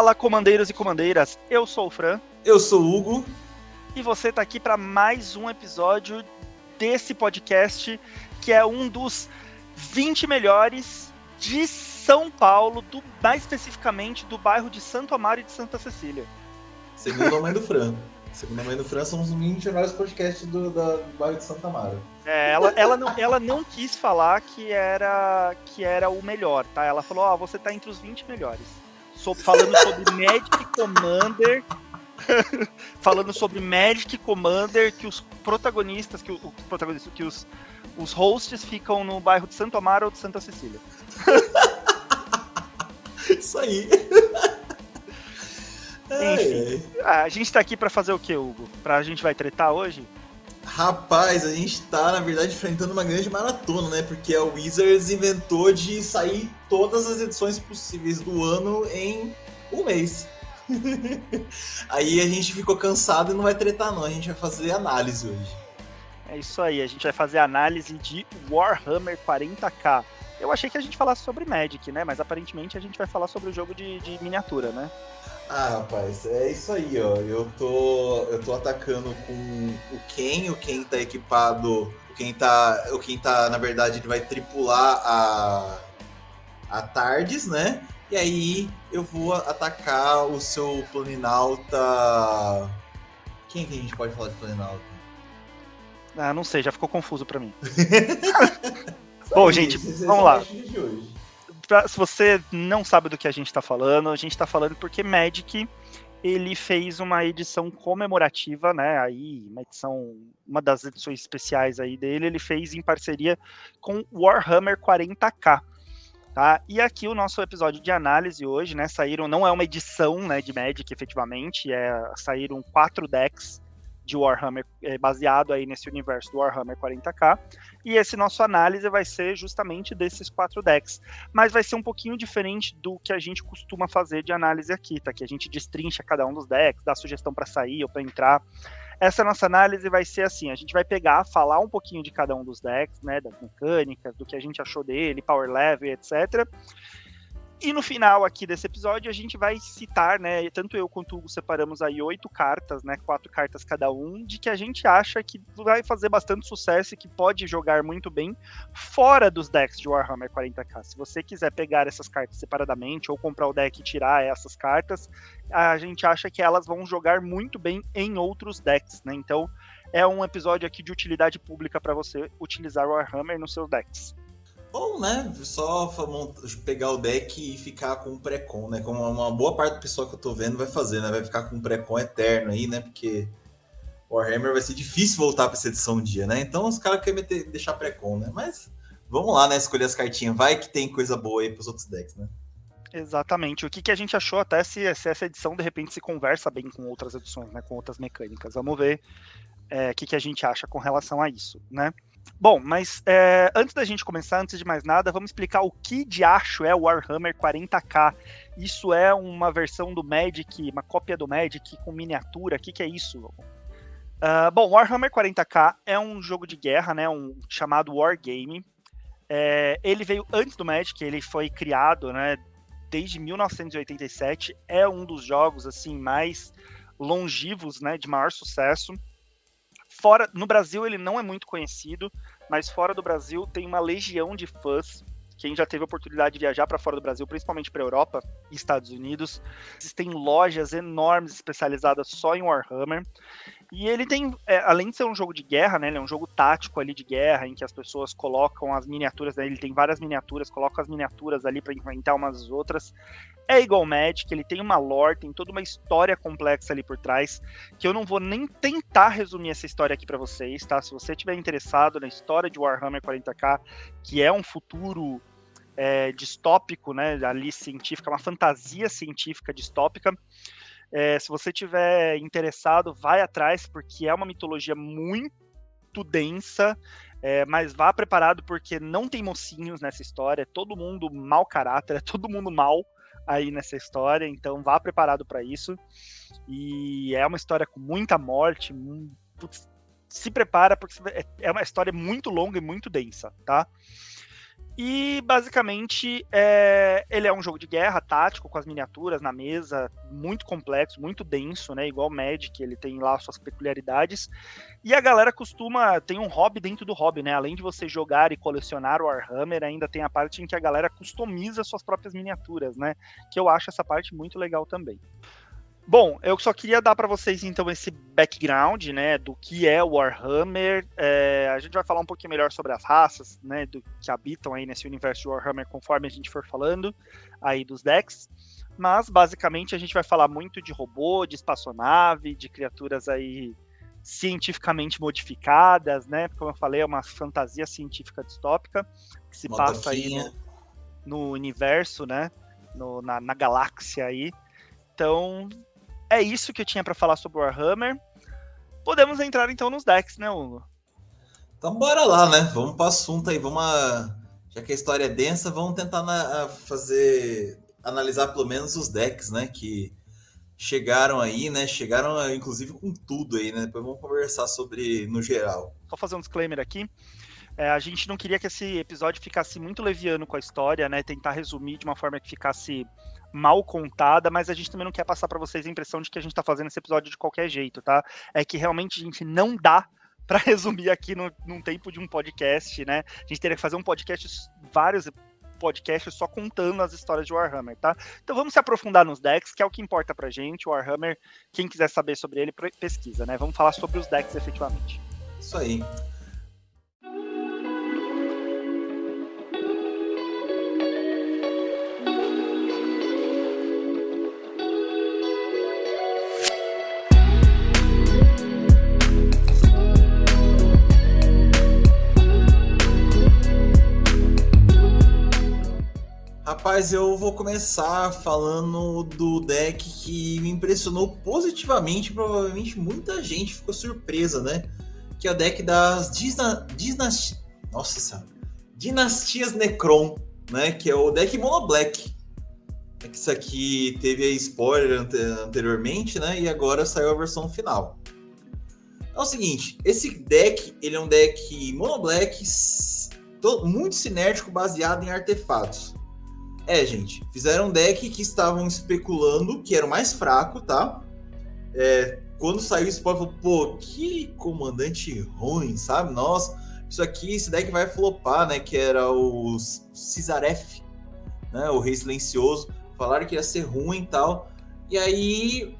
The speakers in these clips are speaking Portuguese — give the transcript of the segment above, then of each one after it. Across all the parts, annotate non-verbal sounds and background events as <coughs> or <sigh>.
Fala, comandeiros e comandeiras. Eu sou o Fran. Eu sou o Hugo. E você está aqui para mais um episódio desse podcast, que é um dos 20 melhores de São Paulo, do, mais especificamente do bairro de Santo Amaro e de Santa Cecília. Segundo a mãe do Fran. Segundo a mãe do Fran, somos os 20 melhores podcasts do, do, do bairro de Santa Amaro. É, ela, ela, não, ela não quis falar que era, que era o melhor, tá? Ela falou, ó, oh, você tá entre os 20 melhores. Falando sobre Magic Commander. <laughs> falando sobre Magic Commander, que os protagonistas, que os protagonistas, que os, os hosts ficam no bairro de Santo Amaro ou de Santa Cecília. <laughs> Isso aí. Enfim, a gente tá aqui para fazer o que, Hugo? Pra gente vai tretar hoje? Rapaz, a gente tá, na verdade, enfrentando uma grande maratona, né? Porque a Wizards inventou de sair todas as edições possíveis do ano em um mês. <laughs> aí a gente ficou cansado e não vai tretar, não. A gente vai fazer análise hoje. É isso aí, a gente vai fazer análise de Warhammer 40k. Eu achei que a gente falasse sobre Magic, né? Mas aparentemente a gente vai falar sobre o jogo de, de miniatura, né? Ah, rapaz, é isso aí, ó. Eu tô, eu tô atacando com o Ken, o Ken tá equipado, o Ken tá, o Ken tá, na verdade, ele vai tripular a a Tardes, né? E aí eu vou atacar o seu Planinauta. Quem que a gente pode falar de Planinauta? Ah, não sei, já ficou confuso para mim. <laughs> Bom, gente, vamos lá pra, se você não sabe do que a gente está falando, a gente está falando porque Magic ele fez uma edição comemorativa, né? Aí, uma edição, uma das edições especiais aí dele, ele fez em parceria com Warhammer 40k. Tá? E aqui o nosso episódio de análise hoje, né? Saíram, não é uma edição né, de Magic, efetivamente, é, saíram quatro decks de Warhammer, é, baseado aí nesse universo do Warhammer 40k. E esse nosso análise vai ser justamente desses quatro decks. Mas vai ser um pouquinho diferente do que a gente costuma fazer de análise aqui, tá? Que a gente destrincha cada um dos decks, dá sugestão para sair ou para entrar. Essa nossa análise vai ser assim: a gente vai pegar, falar um pouquinho de cada um dos decks, né? Das mecânicas, do que a gente achou dele, power level, etc. E no final aqui desse episódio a gente vai citar, né, tanto eu quanto o Hugo separamos aí oito cartas, né, quatro cartas cada um, de que a gente acha que vai fazer bastante sucesso e que pode jogar muito bem fora dos decks de Warhammer 40k. Se você quiser pegar essas cartas separadamente ou comprar o deck e tirar essas cartas, a gente acha que elas vão jogar muito bem em outros decks, né? Então é um episódio aqui de utilidade pública para você utilizar Warhammer nos seus decks. Ou, né, só pegar o deck e ficar com o pré-con, né? Como uma boa parte do pessoal que eu tô vendo vai fazer, né? Vai ficar com um pré-con eterno aí, né? Porque Warhammer vai ser difícil voltar para essa edição um dia, né? Então os caras querem meter, deixar pré-con, né? Mas vamos lá, né? Escolher as cartinhas. Vai que tem coisa boa aí pros outros decks, né? Exatamente. O que, que a gente achou até se, se essa edição de repente se conversa bem com outras edições, né? Com outras mecânicas. Vamos ver é, o que, que a gente acha com relação a isso, né? Bom, mas é, antes da gente começar, antes de mais nada, vamos explicar o que de acho é o Warhammer 40k. Isso é uma versão do Magic, uma cópia do Magic com miniatura. O que, que é isso? Uh, bom, Warhammer 40k é um jogo de guerra, né, um chamado Wargame. É, ele veio antes do Magic, ele foi criado, né, desde 1987. É um dos jogos assim mais longivos, né, de maior sucesso fora no Brasil ele não é muito conhecido, mas fora do Brasil tem uma legião de fãs. Quem já teve a oportunidade de viajar para fora do Brasil, principalmente para Europa e Estados Unidos, existem lojas enormes especializadas só em Warhammer. E ele tem, é, além de ser um jogo de guerra, né, ele é um jogo tático ali de guerra, em que as pessoas colocam as miniaturas, né, ele tem várias miniaturas, colocam as miniaturas ali para enfrentar umas outras é igual Magic, ele tem uma lore, tem toda uma história complexa ali por trás, que eu não vou nem tentar resumir essa história aqui para vocês, tá? Se você estiver interessado na história de Warhammer 40k, que é um futuro é, distópico, né, ali científica, uma fantasia científica distópica, é, se você tiver interessado, vai atrás, porque é uma mitologia muito densa, é, mas vá preparado porque não tem mocinhos nessa história, <laughs> é todo mundo mau caráter, é todo mundo mal aí nessa história, então vá preparado para isso. E é uma história com muita morte, se prepara porque é, é uma história muito longa e muito densa, tá? E basicamente é, ele é um jogo de guerra tático com as miniaturas na mesa, muito complexo, muito denso, né? Igual Magic, ele tem lá suas peculiaridades. E a galera costuma tem um hobby dentro do hobby, né? Além de você jogar e colecionar o Warhammer, ainda tem a parte em que a galera customiza suas próprias miniaturas, né? Que eu acho essa parte muito legal também. Bom, eu só queria dar para vocês então esse background, né, do que é o Warhammer. É, a gente vai falar um pouquinho melhor sobre as raças, né, do que habitam aí nesse universo de Warhammer conforme a gente for falando aí dos decks. Mas basicamente a gente vai falar muito de robô, de espaçonave, de criaturas aí cientificamente modificadas, né? Como eu falei, é uma fantasia científica distópica que se passa aí no, no, universo, né? No, na, na galáxia aí. Então, é isso que eu tinha para falar sobre o Warhammer. Podemos entrar então nos decks, né, Hugo? Então bora lá, né? Vamos para o assunto aí. Vamos a... Já que a história é densa, vamos tentar na... fazer analisar pelo menos os decks, né? Que chegaram aí, né? Chegaram inclusive com tudo aí, né? Depois vamos conversar sobre no geral. Só fazer um disclaimer aqui. É, a gente não queria que esse episódio ficasse muito leviano com a história, né? Tentar resumir de uma forma que ficasse mal contada, mas a gente também não quer passar para vocês a impressão de que a gente está fazendo esse episódio de qualquer jeito, tá? É que realmente a gente não dá <laughs> para resumir aqui no, num tempo de um podcast, né? A gente teria que fazer um podcast, vários podcasts só contando as histórias de Warhammer, tá? Então vamos se aprofundar nos decks, que é o que importa pra gente. O Warhammer, quem quiser saber sobre ele, pesquisa, né? Vamos falar sobre os decks efetivamente. Isso aí. Rapaz, eu vou começar falando do deck que me impressionou positivamente. Provavelmente muita gente ficou surpresa, né? Que é o deck das Disna... Disnast... Nossa. Dinastias Necron, né? Que é o deck Mono Black. É que isso aqui teve spoiler anteriormente, né? E agora saiu a versão final. É o seguinte, esse deck, ele é um deck Mono Black muito sinérgico, baseado em artefatos. É, gente, fizeram um deck que estavam especulando que era o mais fraco, tá? É, quando saiu o spoiler, falou, pô, que comandante ruim, sabe? Nossa, isso aqui, esse deck vai flopar, né? Que era o Cisaref, né? O Rei Silencioso. Falaram que ia ser ruim e tal. E aí,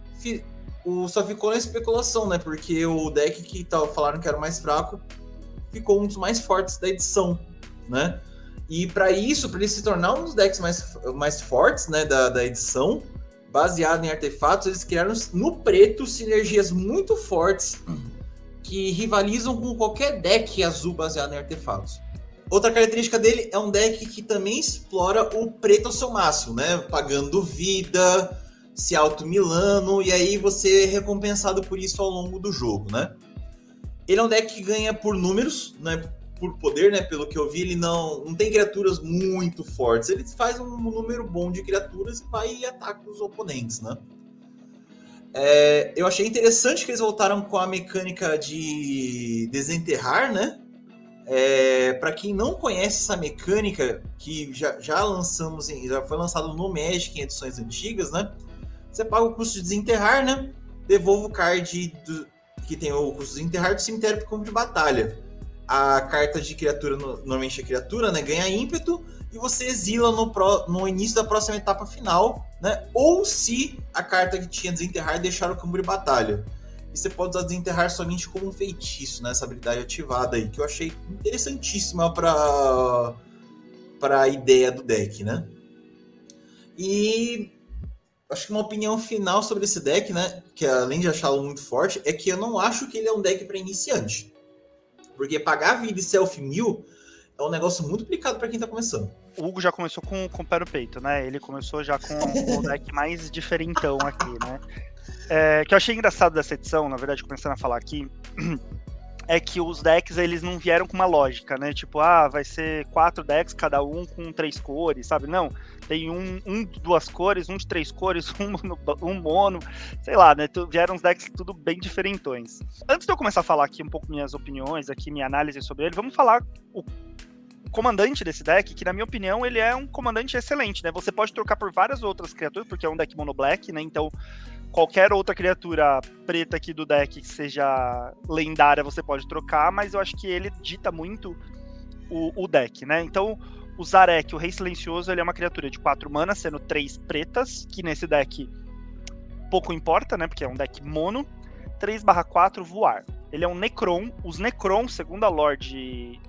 o, só ficou na especulação, né? Porque o deck que tal, falaram que era o mais fraco ficou um dos mais fortes da edição, né? E para isso, para ele se tornar um dos decks mais, mais fortes né, da, da edição, baseado em artefatos, eles criaram no preto sinergias muito fortes que rivalizam com qualquer deck azul baseado em artefatos. Outra característica dele é um deck que também explora o preto ao seu máximo, né? Pagando vida, se auto-milano, e aí você é recompensado por isso ao longo do jogo, né? Ele é um deck que ganha por números, né? Por poder, né? Pelo que eu vi, ele não, não tem criaturas muito fortes. Ele faz um número bom de criaturas e vai e ataca os oponentes, né? É, eu achei interessante que eles voltaram com a mecânica de desenterrar, né? É, para quem não conhece essa mecânica, que já, já lançamos, em, já foi lançado no Magic em edições antigas, né? Você paga o custo de desenterrar, né? Devolva o card do, que tem o custo de desenterrar do cemitério para campo de batalha a carta de criatura, normalmente a criatura, né, ganha ímpeto e você exila no, pro, no início da próxima etapa final, né? Ou se a carta que tinha desenterrar deixar o campo de batalha. E você pode usar desenterrar somente como um feitiço, né? Essa habilidade ativada aí, que eu achei interessantíssima para para a ideia do deck, né? E acho que uma opinião final sobre esse deck, né? Que além de achá-lo muito forte, é que eu não acho que ele é um deck para iniciante. Porque pagar a vida e self mil é um negócio muito complicado para quem tá começando. O Hugo já começou com, com o pé no peito, né? Ele começou já com o <laughs> deck mais diferentão aqui, né? É, que eu achei engraçado dessa edição, na verdade, começando a falar aqui, <clears throat> é que os decks eles não vieram com uma lógica, né? Tipo, ah, vai ser quatro decks, cada um com três cores, sabe? Não, tem um, um de duas cores, um de três cores, <laughs> um, um mono, sei lá, né? Vieram os decks tudo bem diferentões. Antes de eu começar a falar aqui um pouco minhas opiniões, aqui minha análise sobre ele, vamos falar o comandante desse deck, que na minha opinião ele é um comandante excelente, né? Você pode trocar por várias outras criaturas, porque é um deck mono black, né? Então qualquer outra criatura preta aqui do deck que seja lendária você pode trocar, mas eu acho que ele dita muito o, o deck, né? Então o Zarek, o Rei Silencioso, ele é uma criatura de 4 manas, sendo 3 pretas, que nesse deck pouco importa, né? Porque é um deck mono. 3/4 voar. Ele é um Necron. Os Necron, segundo a Lorde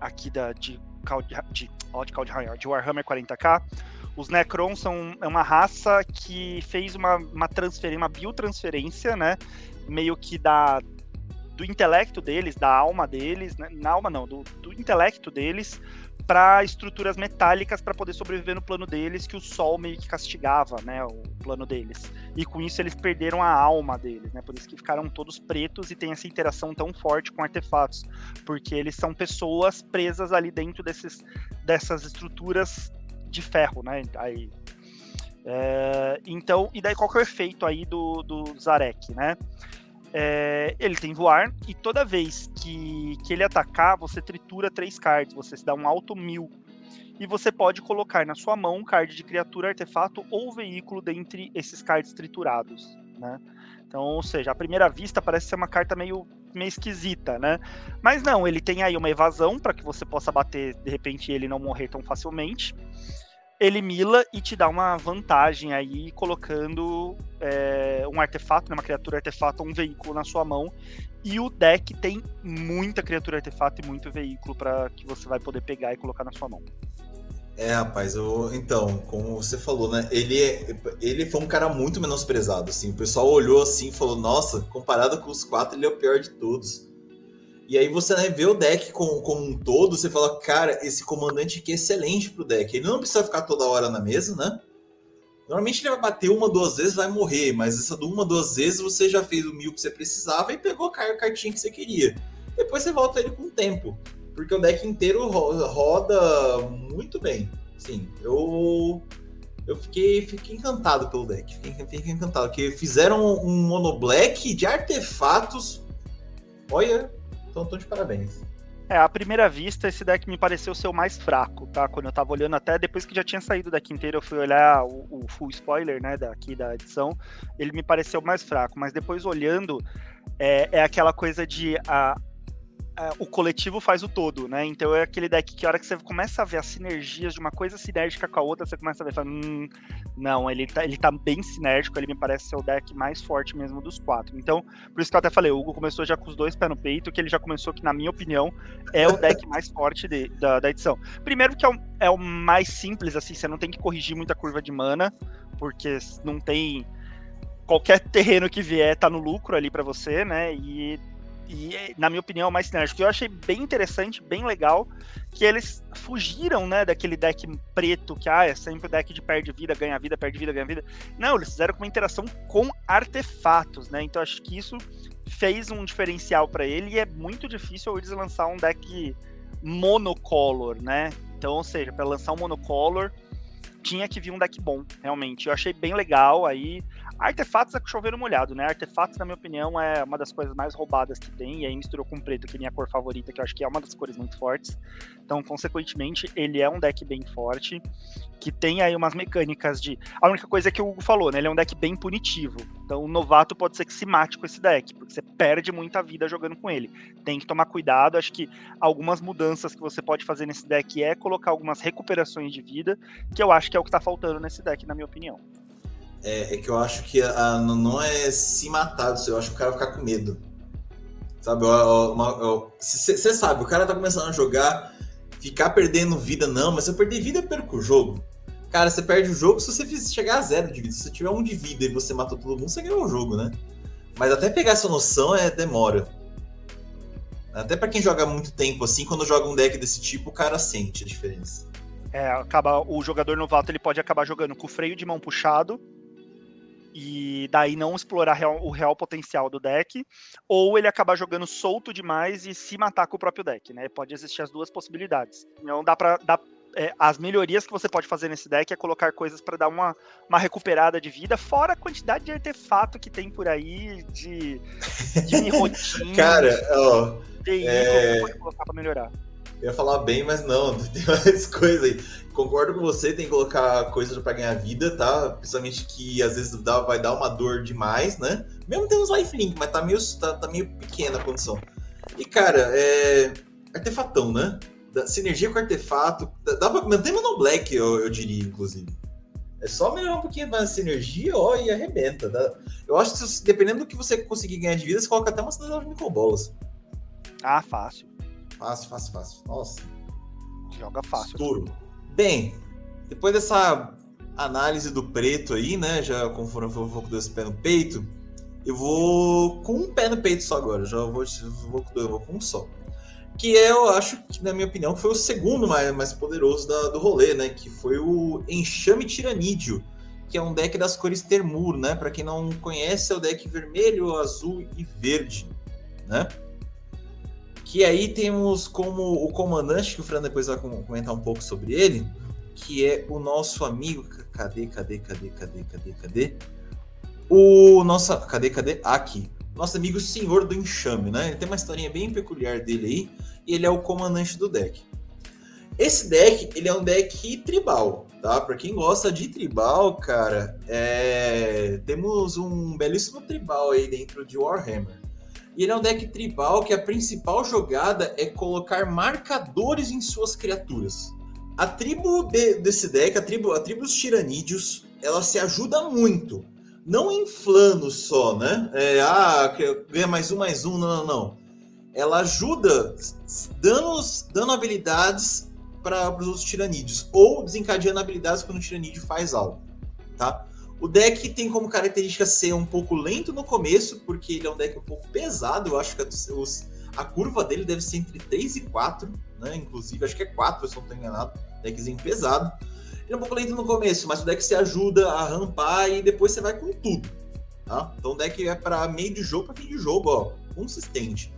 aqui da, de, de, de, de Warhammer 40k, os Necrons são é uma raça que fez uma, uma transferência, uma biotransferência, né? Meio que da do intelecto deles, da alma deles, né? na alma não, do, do intelecto deles para estruturas metálicas para poder sobreviver no plano deles que o sol meio que castigava, né, o plano deles. E com isso eles perderam a alma deles, né? Por isso que ficaram todos pretos e tem essa interação tão forte com artefatos, porque eles são pessoas presas ali dentro desses, dessas estruturas de ferro, né? Aí, é, então, e daí qual que é o efeito aí do, do Zarek, né? É, ele tem voar, e toda vez que, que ele atacar, você tritura três cards, você se dá um alto mil. E você pode colocar na sua mão um card de criatura, artefato ou veículo dentre esses cards triturados, né? Então, ou seja, à primeira vista parece ser uma carta meio, meio esquisita, né? Mas não, ele tem aí uma evasão para que você possa bater, de repente, ele não morrer tão facilmente ele mila e te dá uma vantagem aí colocando é, um artefato, né, uma criatura artefato ou um veículo na sua mão. E o deck tem muita criatura artefato e muito veículo para que você vai poder pegar e colocar na sua mão. É, rapaz, eu, então, como você falou, né? Ele, é, ele foi um cara muito menosprezado, assim. O pessoal olhou assim e falou: Nossa, comparado com os quatro, ele é o pior de todos. E aí você né, vê o deck como, como um todo, você fala, cara, esse comandante aqui é excelente pro deck. Ele não precisa ficar toda hora na mesa, né? Normalmente ele vai bater uma, duas vezes, vai morrer, mas essa uma, duas vezes você já fez o mil que você precisava e pegou a cartinha que você queria. Depois você volta ele com o tempo, porque o deck inteiro roda muito bem. Sim, eu eu fiquei, fiquei encantado pelo deck, fiquei, fiquei encantado, porque fizeram um mono black de artefatos. Olha, então tô de parabéns. É, à primeira vista, esse deck me pareceu ser o mais fraco, tá? Quando eu tava olhando até, depois que já tinha saído o deck inteiro, eu fui olhar o, o full spoiler, né, daqui da edição, ele me pareceu mais fraco, mas depois olhando, é, é aquela coisa de a, é, o coletivo faz o todo, né? Então é aquele deck que a hora que você começa a ver as sinergias de uma coisa sinérgica com a outra, você começa a ver, fala, hum, não, ele tá, ele tá bem sinérgico, ele me parece ser o deck mais forte mesmo dos quatro. Então, por isso que eu até falei, o Hugo começou já com os dois pés no peito, que ele já começou que, na minha opinião, é o deck <laughs> mais forte de, da, da edição. Primeiro que é o, é o mais simples, assim, você não tem que corrigir muita curva de mana, porque não tem qualquer terreno que vier tá no lucro ali para você, né? E e na minha opinião, é mais sinérgico. Eu achei bem interessante, bem legal, que eles fugiram, né, daquele deck preto que ah, é sempre o deck de perde vida, ganha vida, perde vida, ganha vida. Não, eles fizeram uma interação com artefatos, né? Então acho que isso fez um diferencial para ele e é muito difícil eles lançar um deck monocolor, né? Então, ou seja, para lançar um monocolor, tinha que vir um deck bom, realmente. Eu achei bem legal aí. Artefatos é chover molhado, né? Artefatos, na minha opinião, é uma das coisas mais roubadas que tem. E aí misturou com preto, que é minha cor favorita, que eu acho que é uma das cores muito fortes. Então, consequentemente, ele é um deck bem forte, que tem aí umas mecânicas de. A única coisa é que o Hugo falou, né? Ele é um deck bem punitivo. Então, o novato pode ser que se mate com esse deck, porque você perde muita vida jogando com ele. Tem que tomar cuidado. Acho que algumas mudanças que você pode fazer nesse deck é colocar algumas recuperações de vida, que eu acho que é o que tá faltando nesse deck, na minha opinião. É, é que eu acho que a, não é se matar, eu acho que o cara ficar com medo. Sabe? Você sabe, o cara tá começando a jogar, ficar perdendo vida, não, mas se eu perder vida, eu perco o jogo. Cara, você perde o jogo se você chegar a zero de vida. Se você tiver um de vida e você matou todo mundo, você ganhou o jogo, né? Mas até pegar essa noção é demora. Até para quem joga muito tempo assim, quando joga um deck desse tipo, o cara sente a diferença. É, acaba o jogador novato ele pode acabar jogando com o freio de mão puxado e daí não explorar real, o real potencial do deck, ou ele acabar jogando solto demais e se matar com o próprio deck, né? Pode existir as duas possibilidades. Então dá para dar é, as melhorias que você pode fazer nesse deck é colocar coisas para dar uma, uma recuperada de vida, fora a quantidade de artefato que tem por aí, de, de <laughs> rotina. Cara, ó. veículo é... colocar pra melhorar. Eu ia falar bem, mas não, <laughs> tem mais coisa aí. Concordo com você, tem que colocar coisas para ganhar vida, tá? Principalmente que às vezes dá, vai dar uma dor demais, né? Mesmo tem uns lifelink, mas tá meio, tá, tá meio pequena a condição. E cara, é. Artefatão, né? Da, sinergia com artefato. Dá pra manter Mono Black, eu, eu diria, inclusive. É só melhorar um pouquinho mais a sinergia, ó, e arrebenta. Tá? Eu acho que dependendo do que você conseguir ganhar de vida, você coloca até uma cidade de microbolas. Ah, fácil. Fácil, fácil, fácil. Nossa. Joga fácil. Estouro. Bem, depois dessa análise do preto aí, né? Já conforme eu vou com dois pés no peito, eu vou com um pé no peito só agora. Já vou, vou, eu vou com um só. Que é, eu acho que, na minha opinião, foi o segundo mais, mais poderoso da, do rolê, né? Que foi o Enxame Tiranídeo, que é um deck das cores Termur, né? Para quem não conhece, é o deck vermelho, azul e verde, né? Que aí temos como o comandante, que o Fran depois vai comentar um pouco sobre ele, que é o nosso amigo. Cadê, cadê, cadê, cadê, cadê, cadê? O nosso. Cadê, cadê? Aqui. Nosso amigo Senhor do Enxame, né? Ele tem uma historinha bem peculiar dele aí, e ele é o comandante do deck. Esse deck, ele é um deck tribal, tá? Para quem gosta de tribal, cara, é... temos um belíssimo tribal aí dentro de Warhammer. E ele é um deck tribal que a principal jogada é colocar marcadores em suas criaturas. A tribo de, desse deck, a tribo, a tribo dos tiranídeos, ela se ajuda muito. Não inflando só, né? É, ah, ganha mais um, mais um, não, não, não. Ela ajuda dando, dando habilidades para os outros tiranídeos. Ou desencadeando habilidades quando o tiranídeo faz algo, tá? O deck tem como característica ser um pouco lento no começo, porque ele é um deck um pouco pesado. Eu acho que os, a curva dele deve ser entre 3 e 4, né? Inclusive, acho que é 4, se eu não estou enganado. Deckzinho pesado. Ele é um pouco lento no começo, mas o deck se ajuda a rampar e depois você vai com tudo. Tá? Então o deck é para meio de jogo, para fim de jogo, ó, consistente.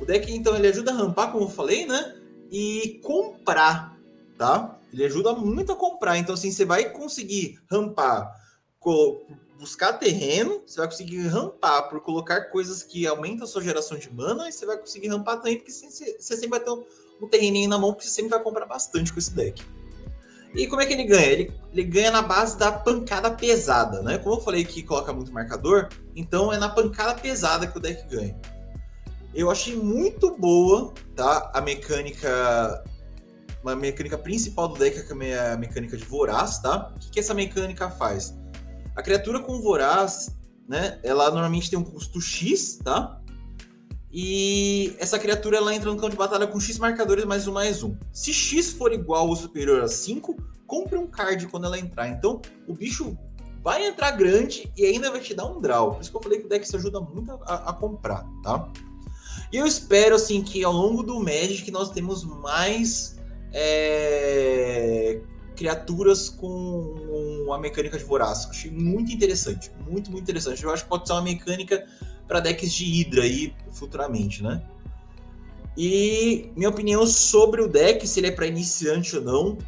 O deck, então, ele ajuda a rampar, como eu falei, né? E comprar, tá? Ele ajuda muito a comprar. Então, assim, você vai conseguir rampar buscar terreno, você vai conseguir rampar por colocar coisas que aumentam a sua geração de mana, e você vai conseguir rampar também, porque você, sempre vai ter um, um terreninho na mão, porque você sempre vai comprar bastante com esse deck. E como é que ele ganha? Ele, ele ganha na base da pancada pesada, né? Como eu falei que coloca muito marcador, então é na pancada pesada que o deck ganha. Eu achei muito boa, tá? A mecânica. Uma mecânica principal do deck, que é a mecânica de voraz, tá? O que, que essa mecânica faz? A criatura com voraz, né? Ela normalmente tem um custo X, tá? E essa criatura ela entra no campo de batalha com X marcadores mais um mais um. Se X for igual ou superior a 5, compre um card quando ela entrar. Então, o bicho vai entrar grande e ainda vai te dar um draw. Por isso que eu falei que o deck se ajuda muito a, a comprar, tá? E eu espero, assim, que ao longo do Magic nós temos mais é, criaturas com a mecânica de voraz. Achei muito interessante, muito, muito interessante. Eu acho que pode ser uma mecânica para decks de Hydra aí futuramente, né? E minha opinião sobre o deck, se ele é para iniciante ou não,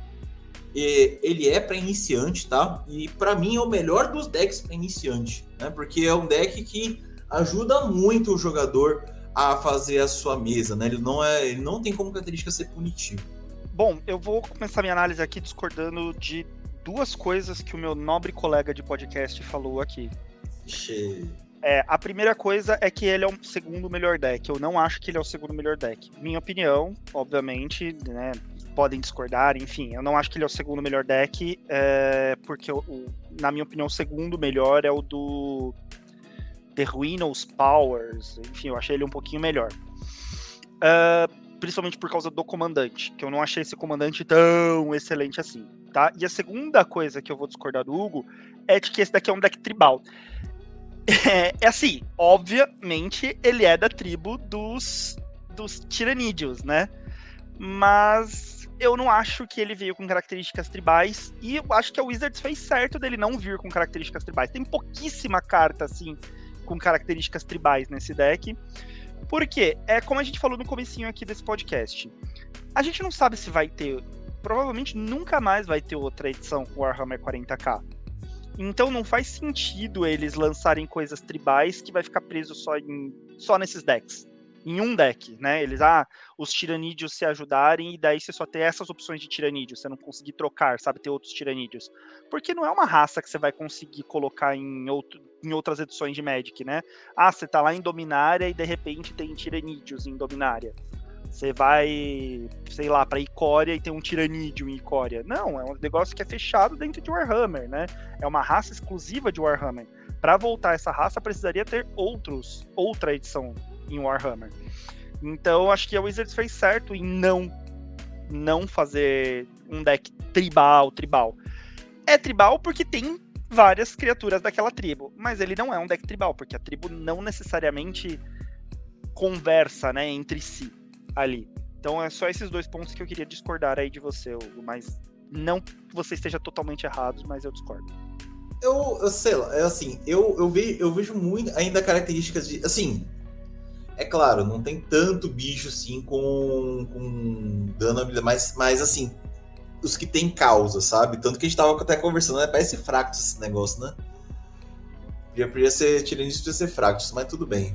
ele é para iniciante, tá? E para mim é o melhor dos decks para iniciante, né? Porque é um deck que ajuda muito o jogador a fazer a sua mesa, né? Ele não é, ele não tem como característica ser punitivo. Bom, eu vou começar minha análise aqui discordando de duas coisas que o meu nobre colega de podcast falou aqui. Che... É, a primeira coisa é que ele é o segundo melhor deck. Eu não acho que ele é o segundo melhor deck. Minha opinião, obviamente, né? Podem discordar, enfim, eu não acho que ele é o segundo melhor deck, é, porque, o, na minha opinião, o segundo melhor é o do The Ruinos Powers. Enfim, eu achei ele um pouquinho melhor. Uh, principalmente por causa do comandante, que eu não achei esse comandante tão excelente assim, tá? E a segunda coisa que eu vou discordar do Hugo é de que esse daqui é um deck tribal. É, é assim, obviamente ele é da tribo dos, dos tiranídeos, né? Mas eu não acho que ele veio com características tribais e eu acho que a Wizards fez certo dele não vir com características tribais. Tem pouquíssima carta assim com características tribais nesse deck. Porque é como a gente falou no comecinho aqui desse podcast. A gente não sabe se vai ter, provavelmente nunca mais vai ter outra edição com Warhammer 40k. Então não faz sentido eles lançarem coisas tribais que vai ficar preso só em só nesses decks. Em um deck, né? Eles, ah, os tiranídeos se ajudarem, e daí você só tem essas opções de tiranídeos, você não conseguir trocar, sabe, ter outros tiranídeos. Porque não é uma raça que você vai conseguir colocar em, outro, em outras edições de Magic, né? Ah, você tá lá em Dominária e de repente tem tiranídeos em Dominária. Você vai, sei lá, para Icória e tem um tiranídeo em Icória. Não, é um negócio que é fechado dentro de Warhammer, né? É uma raça exclusiva de Warhammer. Para voltar essa raça, precisaria ter outros, outra edição em Warhammer. Então, acho que a Wizards fez certo em não não fazer um deck tribal, tribal. É tribal porque tem várias criaturas daquela tribo, mas ele não é um deck tribal, porque a tribo não necessariamente conversa, né, entre si ali. Então é só esses dois pontos que eu queria discordar aí de você, mas não que você esteja totalmente errado, mas eu discordo. Eu, eu sei lá, é assim, eu, eu, vejo, eu vejo muito ainda características de. Assim, é claro, não tem tanto bicho assim com, com dano habilidade, mas, mas assim, os que tem causa, sabe? Tanto que a gente tava até conversando, né? Parece Fractus esse negócio, né? Já podia ser Tiranius, podia ser Fractus, mas tudo bem.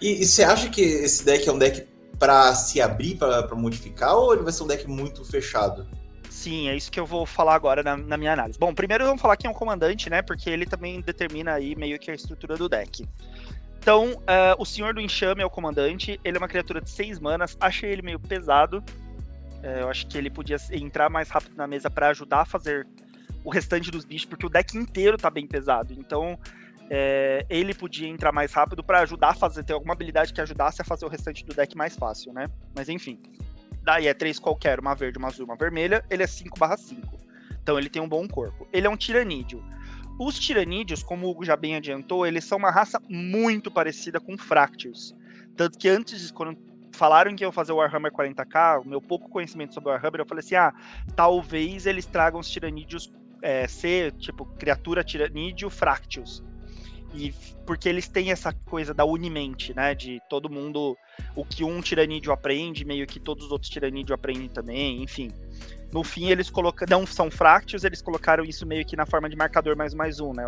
E, você acha que esse deck é um deck para se abrir, para modificar, ou ele vai ser um deck muito fechado? Sim, é isso que eu vou falar agora na, na, minha análise. Bom, primeiro vamos falar quem é um comandante, né? Porque ele também determina aí meio que a estrutura do deck. Então, uh, o Senhor do Enxame é o comandante, ele é uma criatura de 6 manas, achei ele meio pesado. Uh, eu acho que ele podia entrar mais rápido na mesa para ajudar a fazer o restante dos bichos, porque o deck inteiro tá bem pesado. Então, é, ele podia entrar mais rápido para ajudar a fazer, ter alguma habilidade que ajudasse a fazer o restante do deck mais fácil, né? Mas enfim. Daí é três qualquer, uma verde, uma azul, uma vermelha, ele é 5/5. Então ele tem um bom corpo. Ele é um tiranídeo. Os tiranídeos, como o Hugo já bem adiantou, eles são uma raça muito parecida com Fractals. Tanto que antes, quando falaram que iam fazer o Warhammer 40k, o meu pouco conhecimento sobre o Warhammer, eu falei assim: ah, talvez eles tragam os tiranídeos é, ser, tipo, criatura tiranídeo Fractals. E porque eles têm essa coisa da unimente, né? De todo mundo. O que um tiranídeo aprende, meio que todos os outros tiranídeos aprendem também, enfim. No fim, eles colocam. Não são fractos, eles colocaram isso meio que na forma de marcador mais mais um, né?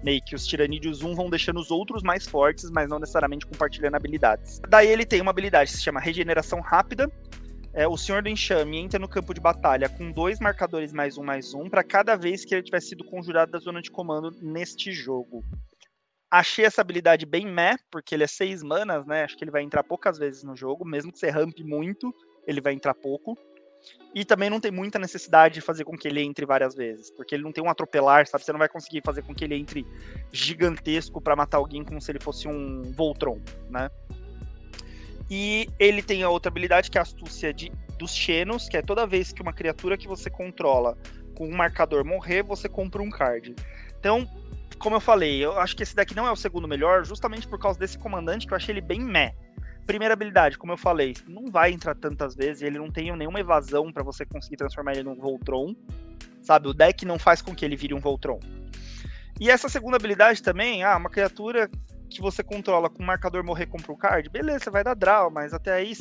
Meio que os tiranídeos um vão deixando os outros mais fortes, mas não necessariamente compartilhando habilidades. Daí ele tem uma habilidade que se chama Regeneração Rápida. É, o Senhor do Enxame entra no campo de batalha com dois marcadores mais um mais um para cada vez que ele tiver sido conjurado da zona de comando neste jogo. Achei essa habilidade bem meh, porque ele é seis manas, né? Acho que ele vai entrar poucas vezes no jogo, mesmo que você rampe muito, ele vai entrar pouco. E também não tem muita necessidade de fazer com que ele entre várias vezes, porque ele não tem um atropelar, sabe? Você não vai conseguir fazer com que ele entre gigantesco para matar alguém como se ele fosse um Voltron, né? E ele tem a outra habilidade que é a astúcia de, dos Xenos, que é toda vez que uma criatura que você controla com um marcador morrer, você compra um card. Então, como eu falei, eu acho que esse deck não é o segundo melhor, justamente por causa desse comandante que eu achei ele bem meh. Primeira habilidade, como eu falei, não vai entrar tantas vezes, ele não tem nenhuma evasão para você conseguir transformar ele num Voltron. Sabe, o deck não faz com que ele vire um Voltron. E essa segunda habilidade também, ah, uma criatura que você controla com o marcador morrer compra um card, beleza, você vai dar draw, mas até aí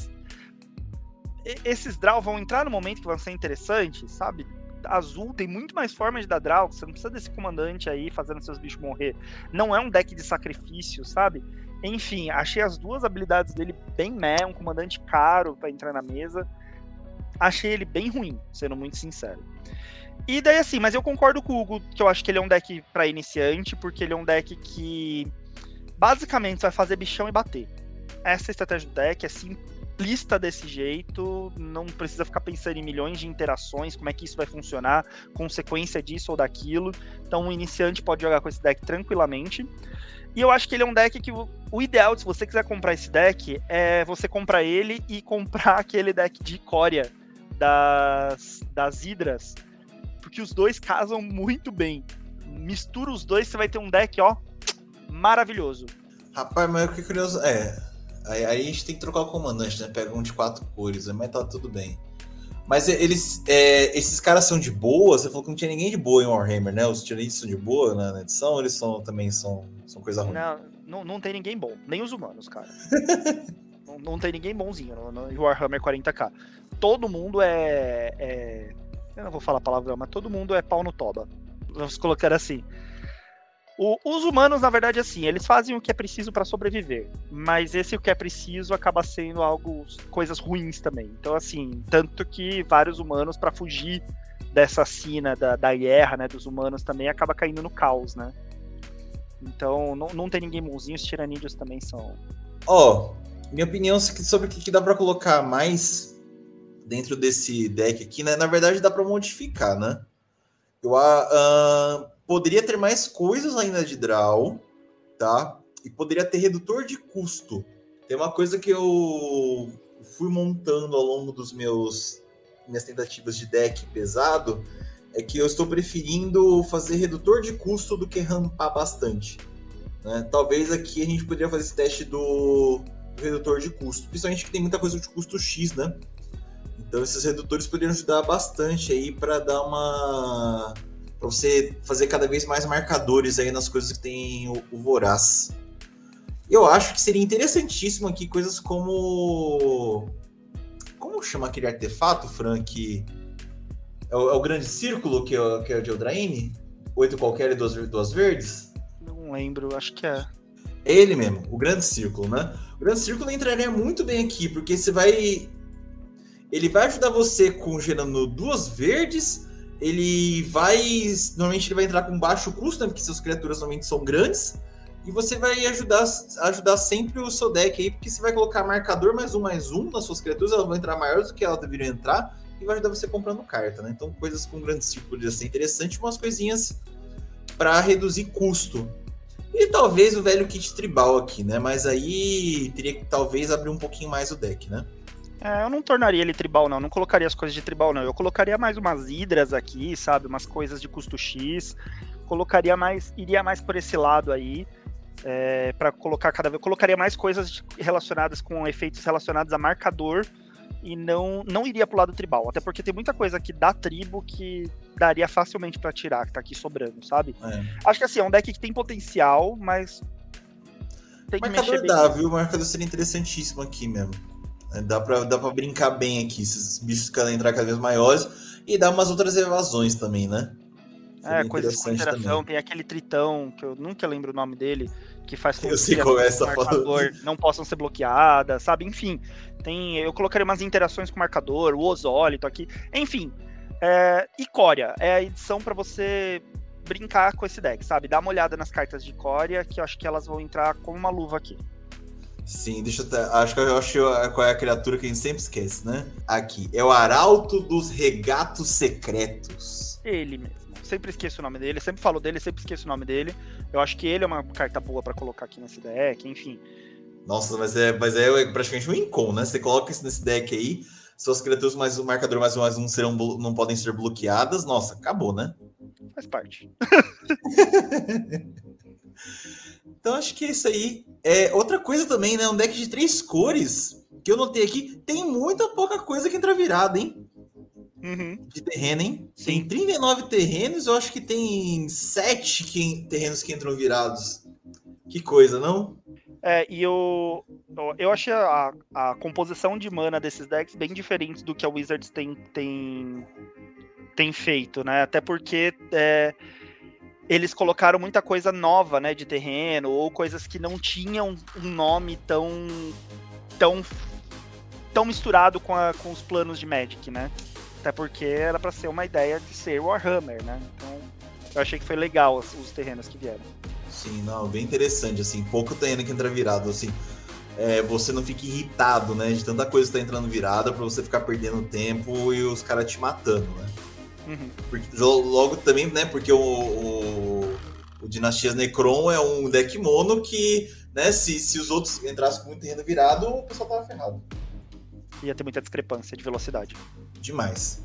esses draw vão entrar no momento que vão ser interessantes, sabe? azul tem muito mais formas de dar draw, você não precisa desse comandante aí fazendo seus bichos morrer. Não é um deck de sacrifício, sabe? Enfim, achei as duas habilidades dele bem meh, um comandante caro para entrar na mesa. Achei ele bem ruim, sendo muito sincero. E daí assim, mas eu concordo com o Hugo que eu acho que ele é um deck para iniciante, porque ele é um deck que basicamente vai fazer bichão e bater. Essa é estratégia do deck é simplista desse jeito, não precisa ficar pensando em milhões de interações, como é que isso vai funcionar, consequência disso ou daquilo. Então, um iniciante pode jogar com esse deck tranquilamente. E eu acho que ele é um deck que o ideal, se você quiser comprar esse deck, é você comprar ele e comprar <laughs> aquele deck de Coria das, das Hidras, porque os dois casam muito bem. Mistura os dois, você vai ter um deck, ó, maravilhoso. Rapaz, mas que curioso. É, Aí, aí, a gente tem que trocar o comandante, né? Pega um de quatro cores, mas tá tudo bem. Mas eles, é, esses caras são de boa? Você falou que não tinha ninguém de boa em Warhammer, né? Os tiranites são de boa na, na edição eles são, também são, são coisa ruim? Não, não, não tem ninguém bom. Nem os humanos, cara. <laughs> não, não, tem ninguém bonzinho no Warhammer 40k. Todo mundo é, é, Eu não vou falar palavrão, mas todo mundo é pau no toba. Vamos colocar assim. O, os humanos, na verdade, assim, eles fazem o que é preciso para sobreviver, mas esse o que é preciso acaba sendo algo, coisas ruins também. Então, assim, tanto que vários humanos, para fugir dessa cena da, da guerra, né, dos humanos também, acaba caindo no caos, né? Então, não, não tem ninguém bonzinho, os tiranídeos também são. Ó, oh, minha opinião sobre o que dá para colocar mais dentro desse deck aqui, né? Na verdade, dá para modificar, né? Eu uh, poderia ter mais coisas ainda de draw, tá? E poderia ter redutor de custo. Tem uma coisa que eu fui montando ao longo dos meus minhas tentativas de deck pesado, é que eu estou preferindo fazer redutor de custo do que rampar bastante. Né? Talvez aqui a gente poderia fazer esse teste do, do redutor de custo, principalmente que tem muita coisa de custo X, né? Então esses redutores poderiam ajudar bastante aí para dar uma para você fazer cada vez mais marcadores aí nas coisas que tem o, o Voraz. Eu acho que seria interessantíssimo aqui coisas como. Como chama aquele artefato, Frank? É o, é o grande círculo que é, que é o de Eldraine? Oito qualquer e duas, duas verdes? Não lembro, acho que é. Ele mesmo, o grande círculo, né? O grande círculo entraria muito bem aqui, porque você vai. Ele vai ajudar você com gerando duas verdes ele vai. Normalmente ele vai entrar com baixo custo, né, porque suas criaturas normalmente são grandes. E você vai ajudar, ajudar sempre o seu deck aí, porque você vai colocar marcador mais um, mais um nas suas criaturas, elas vão entrar maiores do que elas deveriam entrar, e vai ajudar você comprando carta, né? Então, coisas com grandes círculos assim, interessante, umas coisinhas para reduzir custo. E talvez o velho kit tribal aqui, né? Mas aí teria que talvez abrir um pouquinho mais o deck, né? É, eu não tornaria ele tribal, não. Não colocaria as coisas de tribal, não. Eu colocaria mais umas hidras aqui, sabe? Umas coisas de custo X. Colocaria mais. Iria mais por esse lado aí. É, para colocar cada vez. Colocaria mais coisas relacionadas com efeitos relacionados a marcador. E não, não iria pro lado tribal. Até porque tem muita coisa aqui da tribo que daria facilmente para tirar, que tá aqui sobrando, sabe? É. Acho que assim, é um deck que tem potencial, mas. Tem que marcador mexer dá, bem. viu? O marcador seria interessantíssimo aqui mesmo. É, dá pra, dá pra brincar bem aqui, esses bichos cada entrar cada vez maiores e dar umas outras evasões também, né? é, coisas com interação, também. tem aquele tritão, que eu nunca lembro o nome dele, que faz com que essa marcador não possam ser bloqueadas, sabe? Enfim, tem, eu colocaria umas interações com o marcador, o osólito aqui, enfim. É, e Coria, é a edição para você brincar com esse deck, sabe? Dá uma olhada nas cartas de Coria, que eu acho que elas vão entrar como uma luva aqui. Sim, deixa eu até, acho que eu acho qual é a criatura que a gente sempre esquece, né? Aqui, é o Arauto dos Regatos Secretos. Ele mesmo. Sempre esqueço o nome dele, sempre falo dele, sempre esqueço o nome dele. Eu acho que ele é uma carta boa para colocar aqui nesse deck, enfim. Nossa, mas é, mas é praticamente um incom, né? Você coloca isso nesse deck aí, suas criaturas mais um marcador mais um mais um serão, não podem ser bloqueadas. Nossa, acabou, né? Faz parte. <laughs> Então acho que é isso aí. É, outra coisa também, né? Um deck de três cores que eu notei aqui. Tem muita pouca coisa que entra virada, hein? Uhum. De terreno, hein? Sim. Tem 39 terrenos, eu acho que tem 7 que, terrenos que entram virados. Que coisa, não? É, e eu, eu achei a, a composição de mana desses decks bem diferente do que a Wizards tem, tem, tem feito, né? Até porque é, eles colocaram muita coisa nova, né, de terreno, ou coisas que não tinham um nome tão tão tão misturado com, a, com os planos de Magic, né? Até porque era para ser uma ideia de ser Warhammer, né? Então, eu achei que foi legal os, os terrenos que vieram. Sim, não, bem interessante, assim, pouco terreno que entra virado, assim, é, você não fica irritado, né, de tanta coisa que tá entrando virada para você ficar perdendo tempo e os caras te matando, né? Uhum. Porque, logo também, né? Porque o, o, o, Dinastias Necron é um deck mono que, né? Se, se os outros entrassem com muito terreno virado, o pessoal tava ferrado. Ia ter muita discrepância de velocidade. Demais.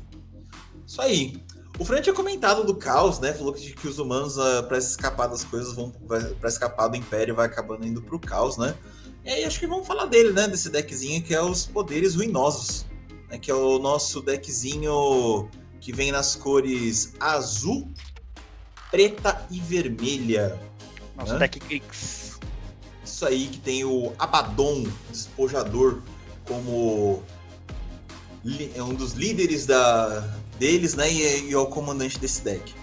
Isso aí. O Fran tinha comentado do caos, né? Falou que, que os humanos, uh, para escapar das coisas, vão para escapar do Império, vai acabando indo pro caos, né? E aí acho que vamos falar dele, né? Desse deckzinho que é os poderes ruinosos. Né, que é o nosso deckzinho que vem nas cores azul, preta e vermelha. Nosso né? deck Grix. Isso aí que tem o Abaddon, despojador, como é um dos líderes da, deles, né? E, e é o comandante desse deck.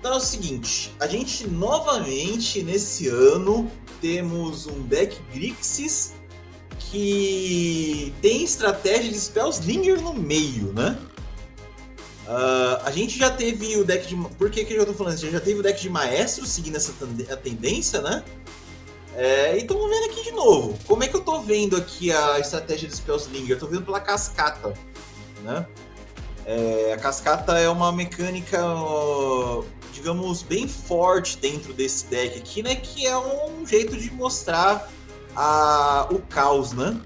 Então é o seguinte, a gente novamente nesse ano temos um deck Grixis que tem estratégia de Spellslinger no meio, né? Uh, a gente já teve o deck de. Por que, que eu tô falando? A gente já teve o deck de Maestro seguindo essa tendência, né? É, e estamos vendo aqui de novo. Como é que eu tô vendo aqui a estratégia do Spellslinger? Eu tô vendo pela cascata, né? É, a cascata é uma mecânica, digamos, bem forte dentro desse deck aqui, né? Que é um jeito de mostrar a, o caos, né?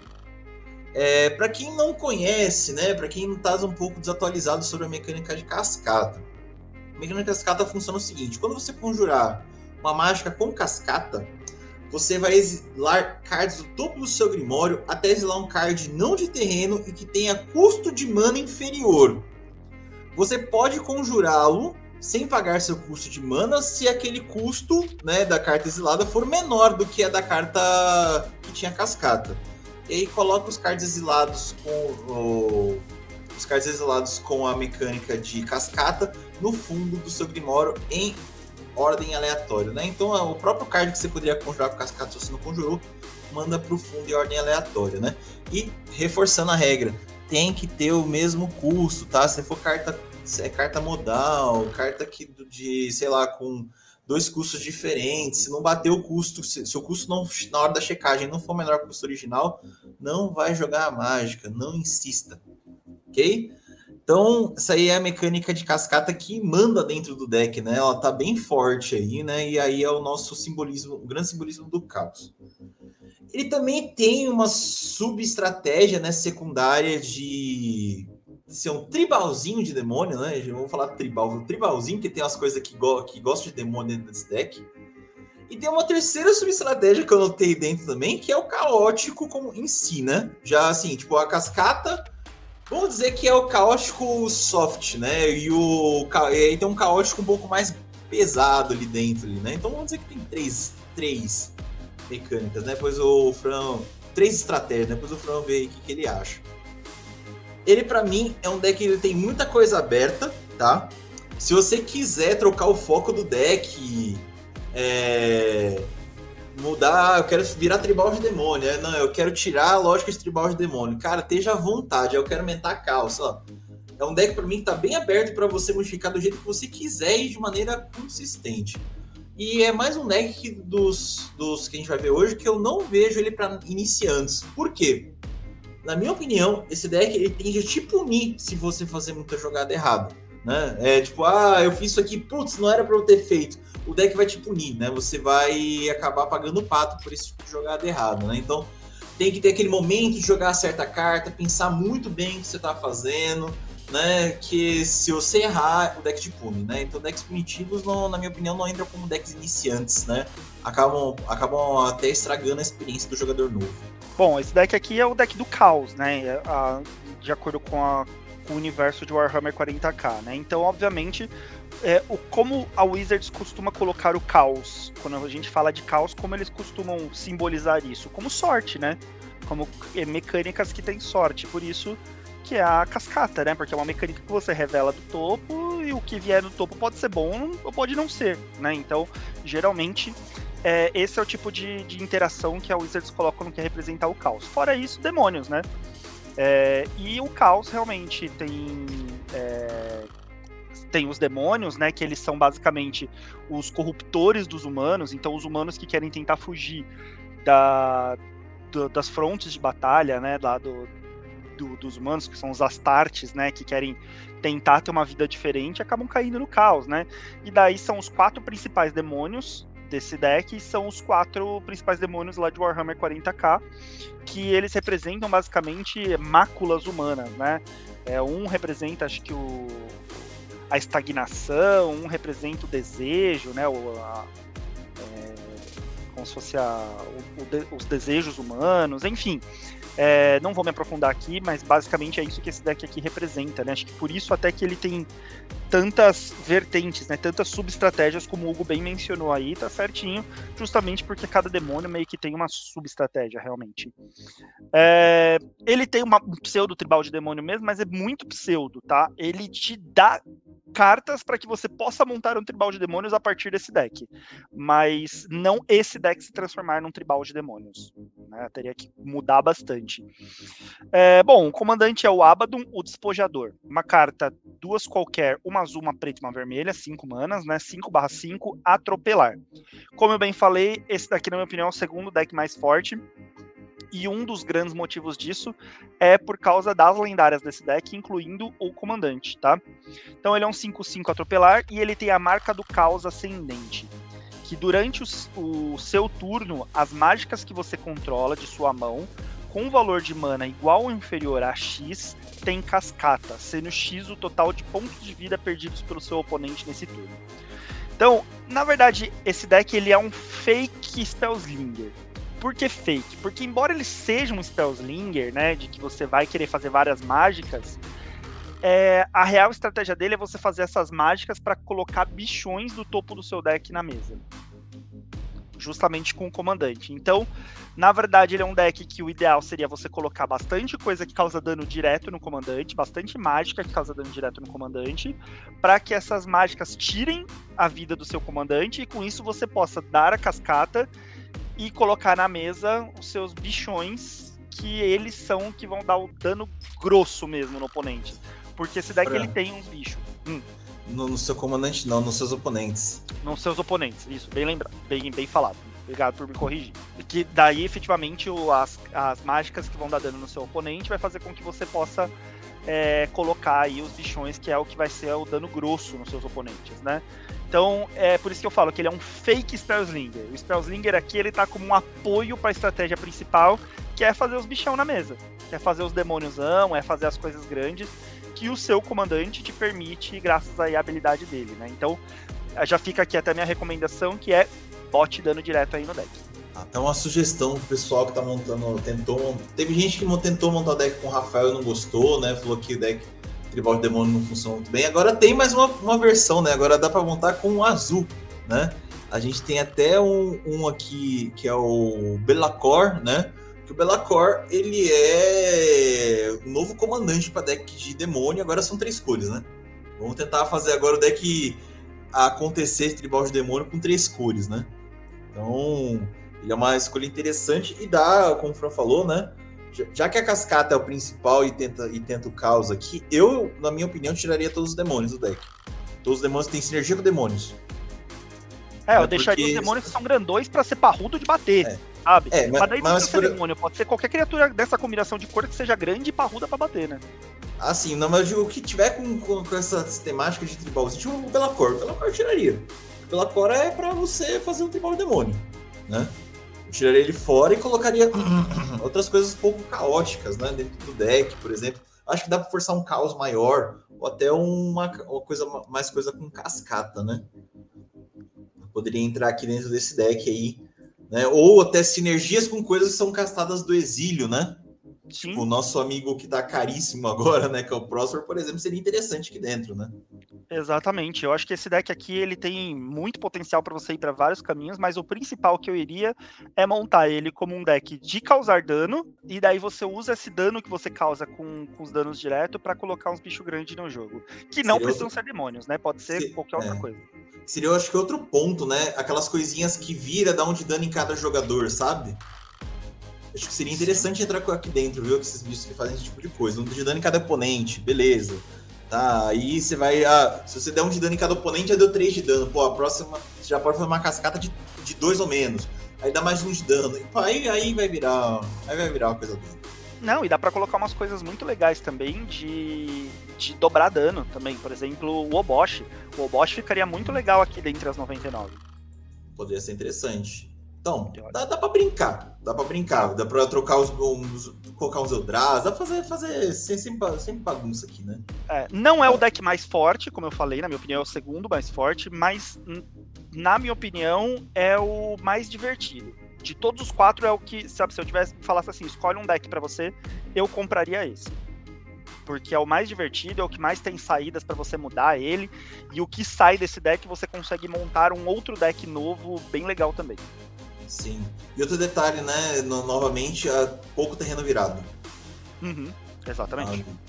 É, para quem não conhece, né? Para quem está um pouco desatualizado sobre a mecânica de cascata, a mecânica de cascata funciona o seguinte: quando você conjurar uma mágica com cascata, você vai exilar cards do topo do seu grimório até exilar um card não de terreno e que tenha custo de mana inferior. Você pode conjurá-lo sem pagar seu custo de mana se aquele custo né, da carta exilada for menor do que a da carta que tinha cascata. E aí coloca os cards exilados com o, os cards exilados com a mecânica de cascata no fundo do seu grimório em ordem aleatória, né? Então o próprio card que você poderia conjurar com cascata se você não conjurou, manda para o fundo em ordem aleatória, né? E reforçando a regra, tem que ter o mesmo custo, tá? Se for carta é carta modal, carta que de, sei lá, com dois custos diferentes, se não bater o custo, se, se o custo não na hora da checagem não for menor que o custo original, não vai jogar a mágica, não insista. OK? Então, essa aí é a mecânica de cascata que manda dentro do deck, né? Ela tá bem forte aí, né? E aí é o nosso simbolismo, o grande simbolismo do caos. Ele também tem uma subestratégia, né, secundária de ser um tribalzinho de demônio, né? Vamos falar tribal, tribalzinho que tem as coisas que, go que gostam de demônio dentro desse deck. E tem uma terceira subestratégia que eu notei dentro também, que é o caótico como em si, né? Já assim, tipo, a cascata Vamos dizer que é o caótico soft, né? E, o, e aí tem um caótico um pouco mais pesado ali dentro, né? Então vamos dizer que tem três, três mecânicas, né? Depois o Fran. Três estratégias, né? Depois o Fran vê o que, que ele acha. Ele, para mim, é um deck que ele tem muita coisa aberta, tá? Se você quiser trocar o foco do deck, é, mudar, eu quero virar tribal de demônio. É, não, eu quero tirar a lógica de tribal de demônio. Cara, esteja à vontade, eu quero aumentar a calça. É um deck para mim que tá bem aberto para você modificar do jeito que você quiser e de maneira consistente. E é mais um deck dos, dos que a gente vai ver hoje que eu não vejo ele para iniciantes. Por quê? Na minha opinião, esse deck ele tende a te punir se você fazer muita jogada errada. Né? É tipo, ah, eu fiz isso aqui, putz, não era para eu ter feito o deck vai te punir, né? Você vai acabar pagando pato por esse tipo de jogada errada, né? Então tem que ter aquele momento de jogar certa carta, pensar muito bem o que você está fazendo, né? Que se você errar, o deck te pune, né? Então decks punitivos, não, na minha opinião, não entram como decks iniciantes, né? Acabam, acabam até estragando a experiência do jogador novo. Bom, esse deck aqui é o deck do caos, né? É, de acordo com, a, com o universo de Warhammer 40k, né? Então, obviamente, é, o, como a Wizards costuma colocar o caos, quando a gente fala de caos, como eles costumam simbolizar isso? Como sorte, né? Como é, mecânicas que têm sorte, por isso que é a cascata, né? Porque é uma mecânica que você revela do topo e o que vier do topo pode ser bom ou pode não ser, né? Então, geralmente, é, esse é o tipo de, de interação que a Wizards coloca no que representar o caos. Fora isso, demônios, né? É, e o caos realmente tem é, tem os demônios, né? Que eles são basicamente os corruptores dos humanos. Então, os humanos que querem tentar fugir da, do, das frontes de batalha, né? Lá do, do, dos humanos, que são os Astartes, né? Que querem tentar ter uma vida diferente, acabam caindo no caos, né? E daí são os quatro principais demônios desse deck são os quatro principais demônios lá de Warhammer 40k, que eles representam basicamente máculas humanas, né? É, um representa, acho que o a estagnação, um representa o desejo, né? O, a, é, como se fosse a, o, o de, os desejos humanos, enfim. É, não vou me aprofundar aqui, mas basicamente é isso que esse deck aqui representa, né? Acho que por isso até que ele tem tantas vertentes, né? Tantas subestratégias, como o Hugo bem mencionou aí, tá certinho, justamente porque cada demônio meio que tem uma subestratégia, realmente. É, ele tem uma, um pseudo tribal de demônio mesmo, mas é muito pseudo, tá? Ele te dá cartas para que você possa montar um tribal de demônios a partir desse deck, mas não esse deck se transformar num tribal de demônios. Né? Teria que mudar bastante. É, bom, o comandante é o Abaddon, o Despojador. Uma carta, duas qualquer, uma azul, uma preta e uma vermelha, cinco manas, né? 5 barra 5, atropelar. Como eu bem falei, esse daqui, na minha opinião, é o segundo deck mais forte. E um dos grandes motivos disso é por causa das lendárias desse deck, incluindo o comandante, tá? Então ele é um 5-5 atropelar e ele tem a marca do caos ascendente. Que durante o, o seu turno, as mágicas que você controla de sua mão, com valor de mana igual ou inferior a X, tem cascata, sendo X o total de pontos de vida perdidos pelo seu oponente nesse turno. Então, na verdade, esse deck ele é um fake Spellslinger. Por que fake? Porque embora ele seja um Spellslinger, né, de que você vai querer fazer várias mágicas, é, a real estratégia dele é você fazer essas mágicas para colocar bichões do topo do seu deck na mesa. Justamente com o comandante. Então, na verdade, ele é um deck que o ideal seria você colocar bastante coisa que causa dano direto no comandante, bastante mágica que causa dano direto no comandante, para que essas mágicas tirem a vida do seu comandante e com isso você possa dar a cascata e colocar na mesa os seus bichões, que eles são que vão dar o dano grosso mesmo no oponente. Porque esse deck ele tem uns bichos. Hum. No, no, seu comandante, não, nos seus oponentes. Nos seus oponentes, isso, bem lembrado, bem, bem falado. Obrigado por me corrigir. Que daí, efetivamente, o, as, as mágicas que vão dar dano no seu oponente vai fazer com que você possa é, colocar aí os bichões, que é o que vai ser o dano grosso nos seus oponentes, né? Então, é por isso que eu falo que ele é um fake Spellslinger. O Spellslinger aqui, ele tá como um apoio para a estratégia principal, que é fazer os bichão na mesa. Que é fazer os demôniosão, é fazer as coisas grandes que o seu comandante te permite, graças à habilidade dele, né? Então, já fica aqui até a minha recomendação, que é bote dano direto aí no deck. Até uma sugestão pro pessoal que tá montando, tentou, teve gente que tentou montar o deck com o Rafael e não gostou, né? Falou que o deck Tribal de Demônio não funciona muito bem. Agora tem mais uma, uma versão, né? Agora dá para montar com o azul, né? A gente tem até um, um aqui que é o Belacor, né? Que o Belacor, ele é o novo comandante para deck de demônio. Agora são três cores, né? Vamos tentar fazer agora o deck acontecer tribal de demônio com três cores, né? Então, ele é uma escolha interessante e dá, como o Fran falou, né? já que a cascata é o principal e tenta, e tenta o caos aqui, eu, na minha opinião, tiraria todos os demônios do deck. Todos os demônios têm sinergia com demônios. É, eu é deixaria porque... os demônios que são grandões para ser parrudo de bater, é. Sabe? É, mas, mas daí não mas por... demônio, pode ser qualquer criatura dessa combinação de cor que seja grande e parruda para bater, né? Assim, não, mas eu digo, o que tiver com, com, com essa temática de tribal, tipo o Belacor, o Belacor tiraria. O Belacor é para você fazer um tribal de demônio, né? tiraria ele fora e colocaria <coughs> outras coisas um pouco caóticas, né? Dentro do deck, por exemplo. Acho que dá para forçar um caos maior, ou até uma, uma coisa mais coisa com cascata, né? Poderia entrar aqui dentro desse deck aí, né? Ou até sinergias com coisas que são castadas do exílio, né? Sim. Tipo, o nosso amigo que tá caríssimo agora, né? Que é o Prosper, por exemplo, seria interessante aqui dentro, né? Exatamente. Eu acho que esse deck aqui ele tem muito potencial para você ir para vários caminhos, mas o principal que eu iria é montar ele como um deck de causar dano, e daí você usa esse dano que você causa com, com os danos direto para colocar uns bichos grandes no jogo. Que não seria precisam outro... ser demônios, né? Pode ser qualquer outra é. coisa. Seria, eu acho que outro ponto, né? Aquelas coisinhas que vira, dá um de dano em cada jogador, sabe? Acho que seria interessante entrar aqui dentro, viu? Esses bichos que fazem esse tipo de coisa. Um de dano em cada oponente, beleza. Tá, aí você vai. Ah, se você der um de dano em cada oponente, já deu 3 de dano. Pô, a próxima já pode fazer uma cascata de, de dois ou menos. Aí dá mais um de dano. E, pô, aí, aí vai virar. Aí vai virar uma coisa boa. Não, e dá para colocar umas coisas muito legais também de, de dobrar dano também. Por exemplo, o Obosh. O Obosh ficaria muito legal aqui dentre as 99. Poderia ser interessante. Então, dá, dá pra brincar. Dá pra brincar. Dá pra trocar os. Uns, colocar uns Eldras. Dá pra fazer, fazer sem, sem, bagunça aqui, né? É, não é o deck mais forte, como eu falei, na minha opinião, é o segundo mais forte, mas na minha opinião, é o mais divertido. De todos os quatro, é o que, sabe, se eu tivesse falasse assim, escolhe um deck para você, eu compraria esse porque é o mais divertido, é o que mais tem saídas para você mudar ele, e o que sai desse deck você consegue montar um outro deck novo bem legal também. Sim. E outro detalhe, né? No, novamente, há pouco terreno virado. Uhum, exatamente. Ah,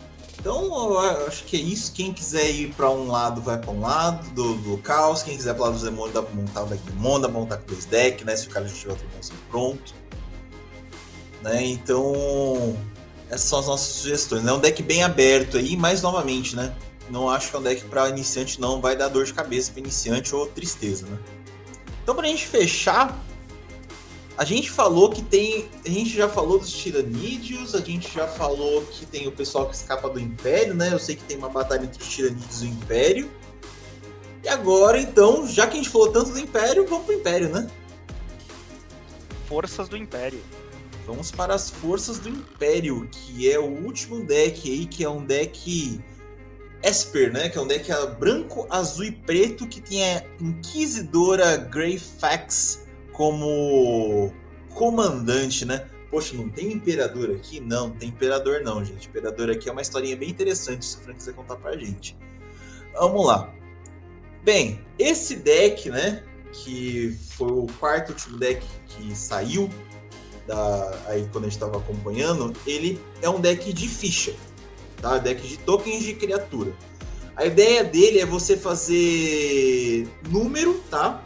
Então, acho que é isso. Quem quiser ir para um lado, vai para um lado do, do caos. Quem quiser para lado do Zemon, dá para montar o deck Demon, dá para montar com dois decks, né? Se o cara já tiver o Demon pronto. Né? Então, essas são as nossas sugestões. É um deck bem aberto aí, mas novamente, né? Não acho que é um deck para iniciante, não vai dar dor de cabeça para iniciante ou tristeza, né? Então, para a gente fechar, a gente falou que tem. A gente já falou dos tiranídeos, a gente já falou que tem o pessoal que escapa do Império, né? Eu sei que tem uma batalha entre os tiranídeos e o Império. E agora, então, já que a gente falou tanto do Império, vamos pro Império, né? Forças do Império. Vamos para as Forças do Império, que é o último deck aí, que é um deck Esper, né? Que é um deck branco, azul e preto, que tem a Inquisidora Greyfax como comandante, né? Poxa, não tem imperador aqui? Não, tem imperador não, gente. Imperador aqui é uma historinha bem interessante, se o Frank quiser contar pra gente. Vamos lá. Bem, esse deck, né, que foi o quarto último deck que saiu da, aí quando a gente estava acompanhando, ele é um deck de ficha, tá? Deck de tokens de criatura. A ideia dele é você fazer número, tá?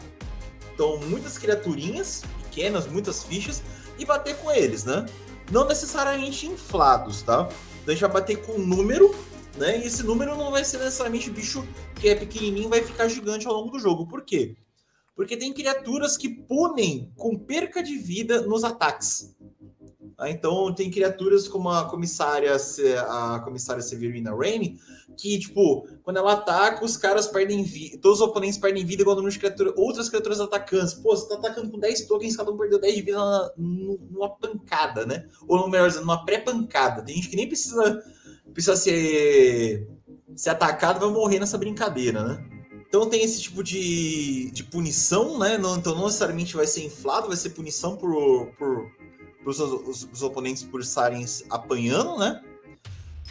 Então, muitas criaturinhas pequenas, muitas fichas, e bater com eles, né? Não necessariamente inflados, tá? Então, a gente vai bater com um número, né? E esse número não vai ser necessariamente bicho que é pequenininho vai ficar gigante ao longo do jogo. Por quê? Porque tem criaturas que punem com perca de vida nos ataques. Ah, então tem criaturas como a comissária, a comissária Severina Rain, que, tipo, quando ela ataca, os caras perdem vida. Todos os oponentes perdem vida igual número de criatura, outras criaturas atacantes. Pô, você tá atacando com 10 tokens, cada um perdeu 10 de vida numa pancada, né? Ou melhor dizendo, numa pré-pancada. Tem gente que nem precisa, precisa ser, ser atacado, vai morrer nessa brincadeira, né? Então tem esse tipo de, de punição, né? Não, então não necessariamente vai ser inflado, vai ser punição por, por, por os, os, os oponentes por estarem apanhando, né?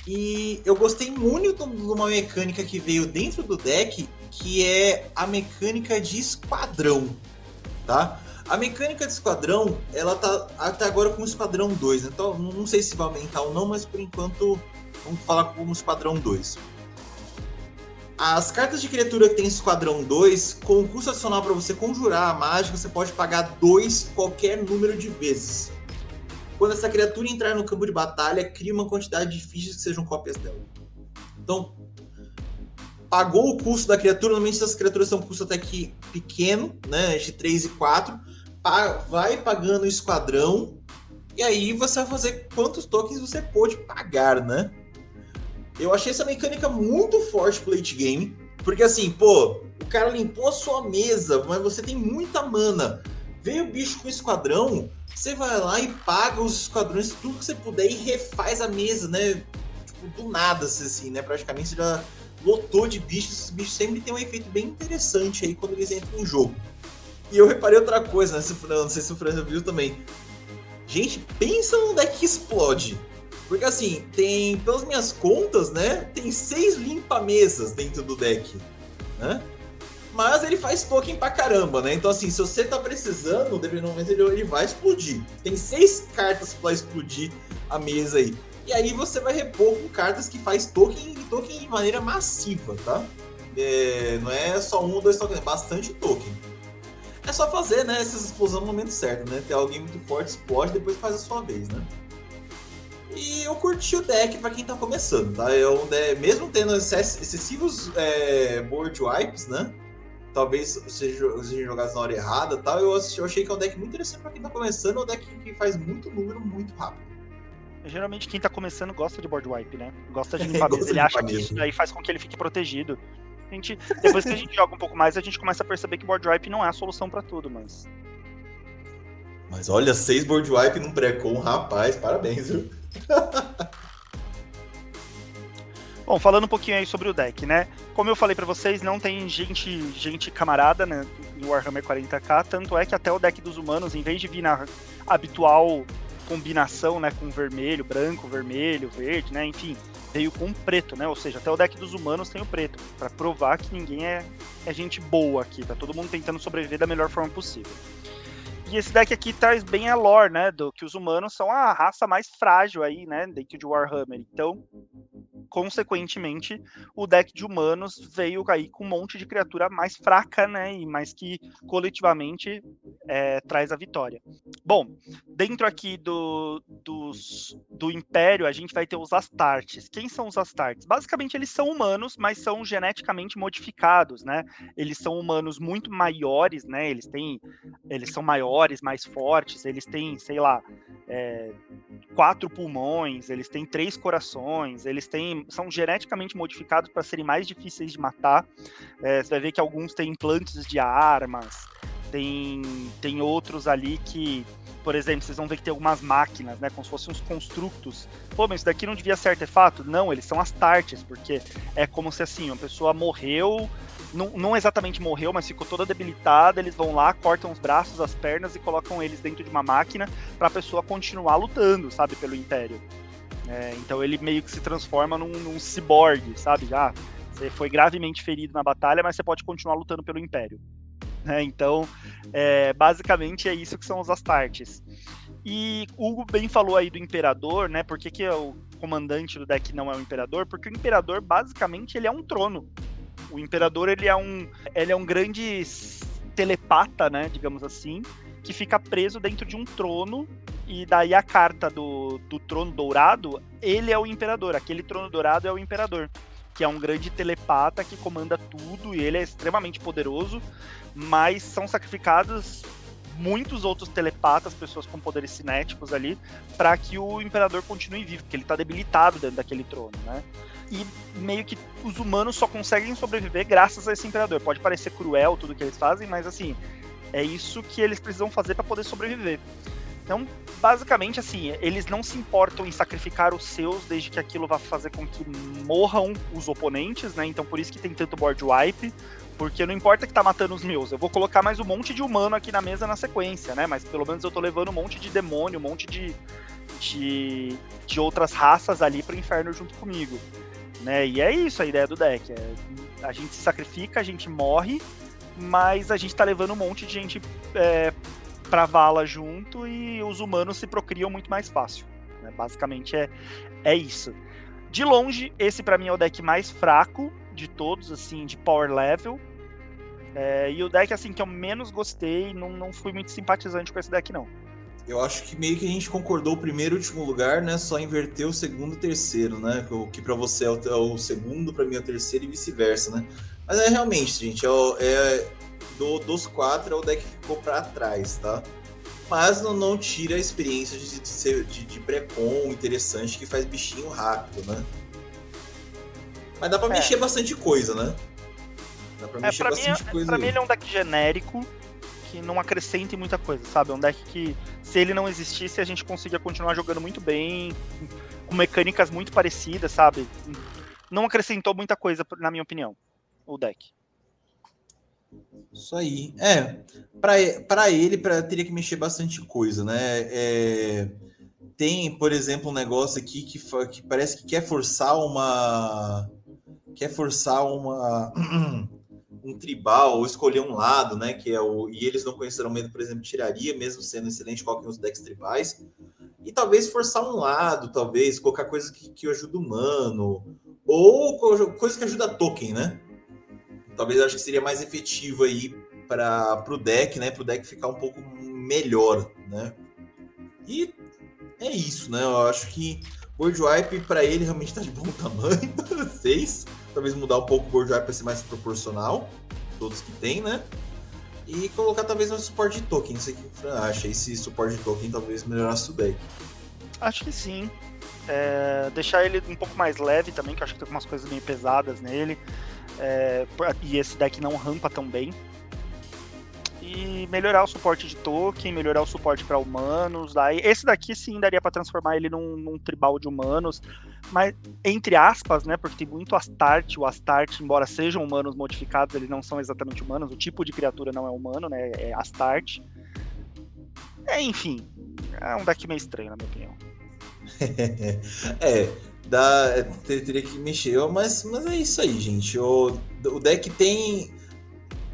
E eu gostei muito de uma mecânica que veio dentro do deck, que é a mecânica de esquadrão, tá? A mecânica de esquadrão, ela tá até agora com o esquadrão 2, então não sei se vai aumentar ou não, mas por enquanto vamos falar como esquadrão 2. As cartas de criatura que tem esquadrão 2, com o custo adicional para você conjurar a mágica, você pode pagar 2 qualquer número de vezes. Quando essa criatura entrar no campo de batalha, cria uma quantidade de fichas que sejam cópias dela. Então, pagou o custo da criatura, normalmente essas criaturas são um custo até que pequeno, né, de 3 e 4, vai pagando o esquadrão, e aí você vai fazer quantos tokens você pode pagar, né? Eu achei essa mecânica muito forte pro late game, porque assim, pô, o cara limpou a sua mesa, mas você tem muita mana. Veio o bicho com esquadrão, você vai lá e paga os esquadrões, tudo que você puder e refaz a mesa, né? Tipo, do nada, assim, né? Praticamente você já lotou de bichos. Esses bichos sempre tem um efeito bem interessante aí quando eles entram em jogo. E eu reparei outra coisa, né? Não sei se o Fran viu também. Gente, pensa num deck que explode. Porque assim, tem, pelas minhas contas, né? Tem seis limpa-mesas dentro do deck. Né? Mas ele faz token pra caramba, né? Então, assim, se você tá precisando, o momento ele vai explodir. Tem seis cartas pra explodir a mesa aí. E aí você vai repor com cartas que faz token e token de maneira massiva, tá? É, não é só um ou dois tokens, é bastante token. É só fazer, né, essas explosões no momento certo, né? Ter alguém muito forte, explode, depois faz a sua vez, né? E eu curti o deck para quem tá começando, tá? Eu, né, mesmo tendo excessivos é, board wipes, né? Talvez sejam seja jogados na hora errada tal. Eu, eu achei que é um deck muito interessante para quem tá começando, é um deck que faz muito número muito rápido. Geralmente quem tá começando gosta de board wipe, né? Gosta de <laughs> limpar mesa. Ele acha que isso daí faz com que ele fique protegido. A gente, depois que a gente <laughs> joga um pouco mais, a gente começa a perceber que board wipe não é a solução para tudo, mas. Mas olha, seis board wipe num pré-com, rapaz, parabéns, viu? <laughs> Bom, falando um pouquinho aí sobre o deck, né? Como eu falei para vocês, não tem gente, gente camarada, né, no Warhammer 40k, tanto é que até o deck dos humanos, em vez de vir na habitual combinação, né, com vermelho, branco, vermelho, verde, né, enfim, veio com preto, né? Ou seja, até o deck dos humanos tem o preto, para provar que ninguém é, é gente boa aqui, tá todo mundo tentando sobreviver da melhor forma possível. E esse deck aqui traz bem a lore, né? Do que os humanos são a raça mais frágil aí, né? Dentro de Warhammer. Então, consequentemente, o deck de humanos veio aí com um monte de criatura mais fraca, né? E mais que coletivamente é, traz a vitória. Bom, dentro aqui do, dos, do Império, a gente vai ter os Astartes. Quem são os Astartes? Basicamente, eles são humanos, mas são geneticamente modificados, né? Eles são humanos muito maiores, né? Eles têm. Eles são maiores, mais fortes, eles têm, sei lá. É, quatro pulmões, eles têm três corações, eles têm são geneticamente modificados para serem mais difíceis de matar. É, você vai ver que alguns têm implantes de armas, tem, tem outros ali que, por exemplo, vocês vão ver que tem algumas máquinas, né, como se fossem uns construtos. Pô, mas isso daqui não devia ser artefato? Não, eles são astartes, porque é como se assim, uma pessoa morreu, não, não, exatamente morreu, mas ficou toda debilitada. Eles vão lá, cortam os braços, as pernas e colocam eles dentro de uma máquina para a pessoa continuar lutando, sabe, pelo Império. É, então ele meio que se transforma num, num ciborgue, sabe? Já você foi gravemente ferido na batalha, mas você pode continuar lutando pelo Império. É, então, é, basicamente é isso que são os Astartes. E o Hugo bem falou aí do Imperador, né? Por que, que é o comandante do deck não é o Imperador? Porque o Imperador, basicamente, ele é um trono. O Imperador, ele é um, ele é um grande telepata, né? Digamos assim, que fica preso dentro de um trono e daí a carta do, do trono dourado, ele é o imperador. Aquele trono dourado é o imperador. Que é um grande telepata que comanda tudo e ele é extremamente poderoso. Mas são sacrificados muitos outros telepatas, pessoas com poderes cinéticos ali, para que o imperador continue vivo, porque ele tá debilitado dentro daquele trono, né? E meio que os humanos só conseguem sobreviver graças a esse imperador. Pode parecer cruel tudo que eles fazem, mas assim, é isso que eles precisam fazer para poder sobreviver. Então, basicamente, assim, eles não se importam em sacrificar os seus desde que aquilo vá fazer com que morram os oponentes, né? Então, por isso que tem tanto board wipe, porque não importa que tá matando os meus, eu vou colocar mais um monte de humano aqui na mesa na sequência, né? Mas pelo menos eu tô levando um monte de demônio, um monte de, de, de outras raças ali pro inferno junto comigo. Né? E é isso a ideia do deck. É, a gente se sacrifica, a gente morre, mas a gente tá levando um monte de gente é, pra vala junto e os humanos se procriam muito mais fácil. Né? Basicamente é, é isso. De longe, esse para mim é o deck mais fraco de todos, assim, de power level. É, e o deck, assim, que eu menos gostei, não, não fui muito simpatizante com esse deck, não. Eu acho que meio que a gente concordou o primeiro e último lugar, né? Só inverter o segundo e o terceiro, né? O que para você é o, é o segundo, para mim é o terceiro e vice-versa, né? Mas é realmente, gente, é, é, do, dos quatro é o deck que ficou para trás, tá? Mas não, não tira a experiência de, de ser de, de pré-com interessante que faz bichinho rápido, né? Mas dá pra é. mexer bastante coisa, né? Dá pra é, mexer pra bastante mim, é, coisa. Pra aí. mim ele é um deck genérico que não acrescenta muita coisa, sabe? É um deck que, se ele não existisse, a gente conseguia continuar jogando muito bem, com mecânicas muito parecidas, sabe? Não acrescentou muita coisa, na minha opinião, o deck. Isso aí. É, para ele pra, teria que mexer bastante coisa, né? É, tem, por exemplo, um negócio aqui que, que parece que quer forçar uma. Quer forçar uma. <clears throat> um tribal ou escolher um lado, né? Que é o. E eles não conhecerão medo, por exemplo, tiraria, mesmo sendo excelente qualquer um dos decks tribais. E talvez forçar um lado, talvez, colocar coisa que, que ajuda o humano. Ou coisa que ajuda token, né? talvez acho que seria mais efetivo aí para o deck, né? Para o deck ficar um pouco melhor, né? E é isso, né? Eu acho que board wipe para ele realmente está de bom <laughs> tamanho, 6. Talvez mudar um pouco o wipe para ser mais proporcional, todos que tem, né? E colocar talvez um suporte de token, não sei o que acha. Esse suporte de token talvez melhorasse o deck. Acho que sim. É, deixar ele um pouco mais leve também, que eu acho que tem algumas coisas meio pesadas nele. É, e esse deck não rampa tão bem. E melhorar o suporte de token, melhorar o suporte para humanos. Daí, esse daqui sim daria para transformar ele num, num, tribal de humanos, mas entre aspas, né? Porque tem muito Astarte. O Astarte, embora sejam humanos modificados, eles não são exatamente humanos. O tipo de criatura não é humano, né? É Astarte. É, enfim, é um deck meio estranho, na minha opinião. <laughs> é, dá, teria que mexer. Mas, mas é isso aí, gente. O, o deck tem.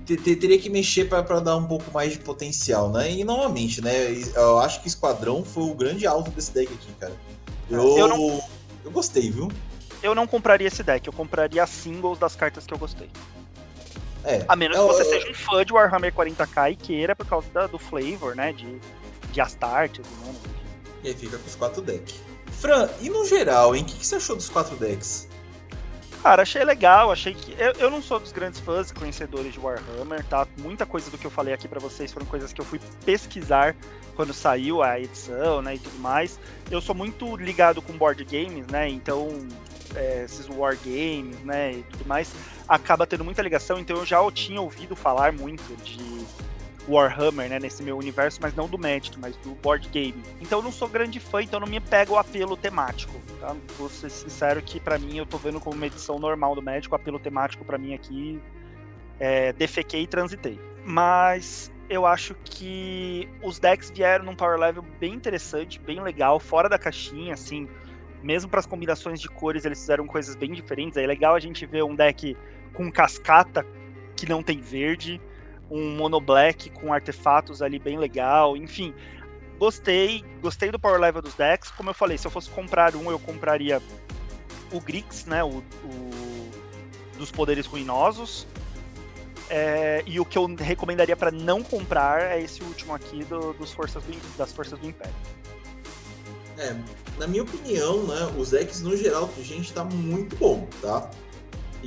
Teria que mexer para dar um pouco mais de potencial, né? E novamente, né? Eu acho que Esquadrão foi o grande alto desse deck aqui, cara. Eu, eu, não... eu gostei, viu? eu não compraria esse deck, eu compraria singles das cartas que eu gostei. É, A menos eu- que você eu- seja um fã de Warhammer 40k e queira por causa da- do flavor, né? De, de Astartes, né? E aí fica com os quatro decks. Fran, e no geral, hein? O que, que você achou dos quatro decks? Cara, achei legal, achei que. Eu, eu não sou dos grandes fãs e conhecedores de Warhammer, tá? Muita coisa do que eu falei aqui pra vocês foram coisas que eu fui pesquisar quando saiu a edição, né? E tudo mais. Eu sou muito ligado com board games, né? Então, é, esses war games, né? E tudo mais, acaba tendo muita ligação. Então, eu já tinha ouvido falar muito de Warhammer, né? Nesse meu universo, mas não do Magic, mas do board game. Então, eu não sou grande fã, então não me pega o apelo temático, tá? Vou ser sincero que pra mim eu tô vendo como uma edição normal do Magic, o apelo temático pra mim aqui é defequei e transitei. Mas eu acho que os decks vieram num power level bem interessante, bem legal, fora da caixinha, assim. Mesmo para as combinações de cores, eles fizeram coisas bem diferentes. É legal a gente ver um deck com cascata que não tem verde, um mono black com artefatos ali bem legal, enfim. Gostei, gostei do power level dos decks. Como eu falei, se eu fosse comprar um, eu compraria o Grix, né? O, o dos poderes ruinosos. É, e o que eu recomendaria para não comprar é esse último aqui do- dos forças do- das forças do Império. É, na minha opinião, né, os decks no geral, gente, tá muito bom, tá?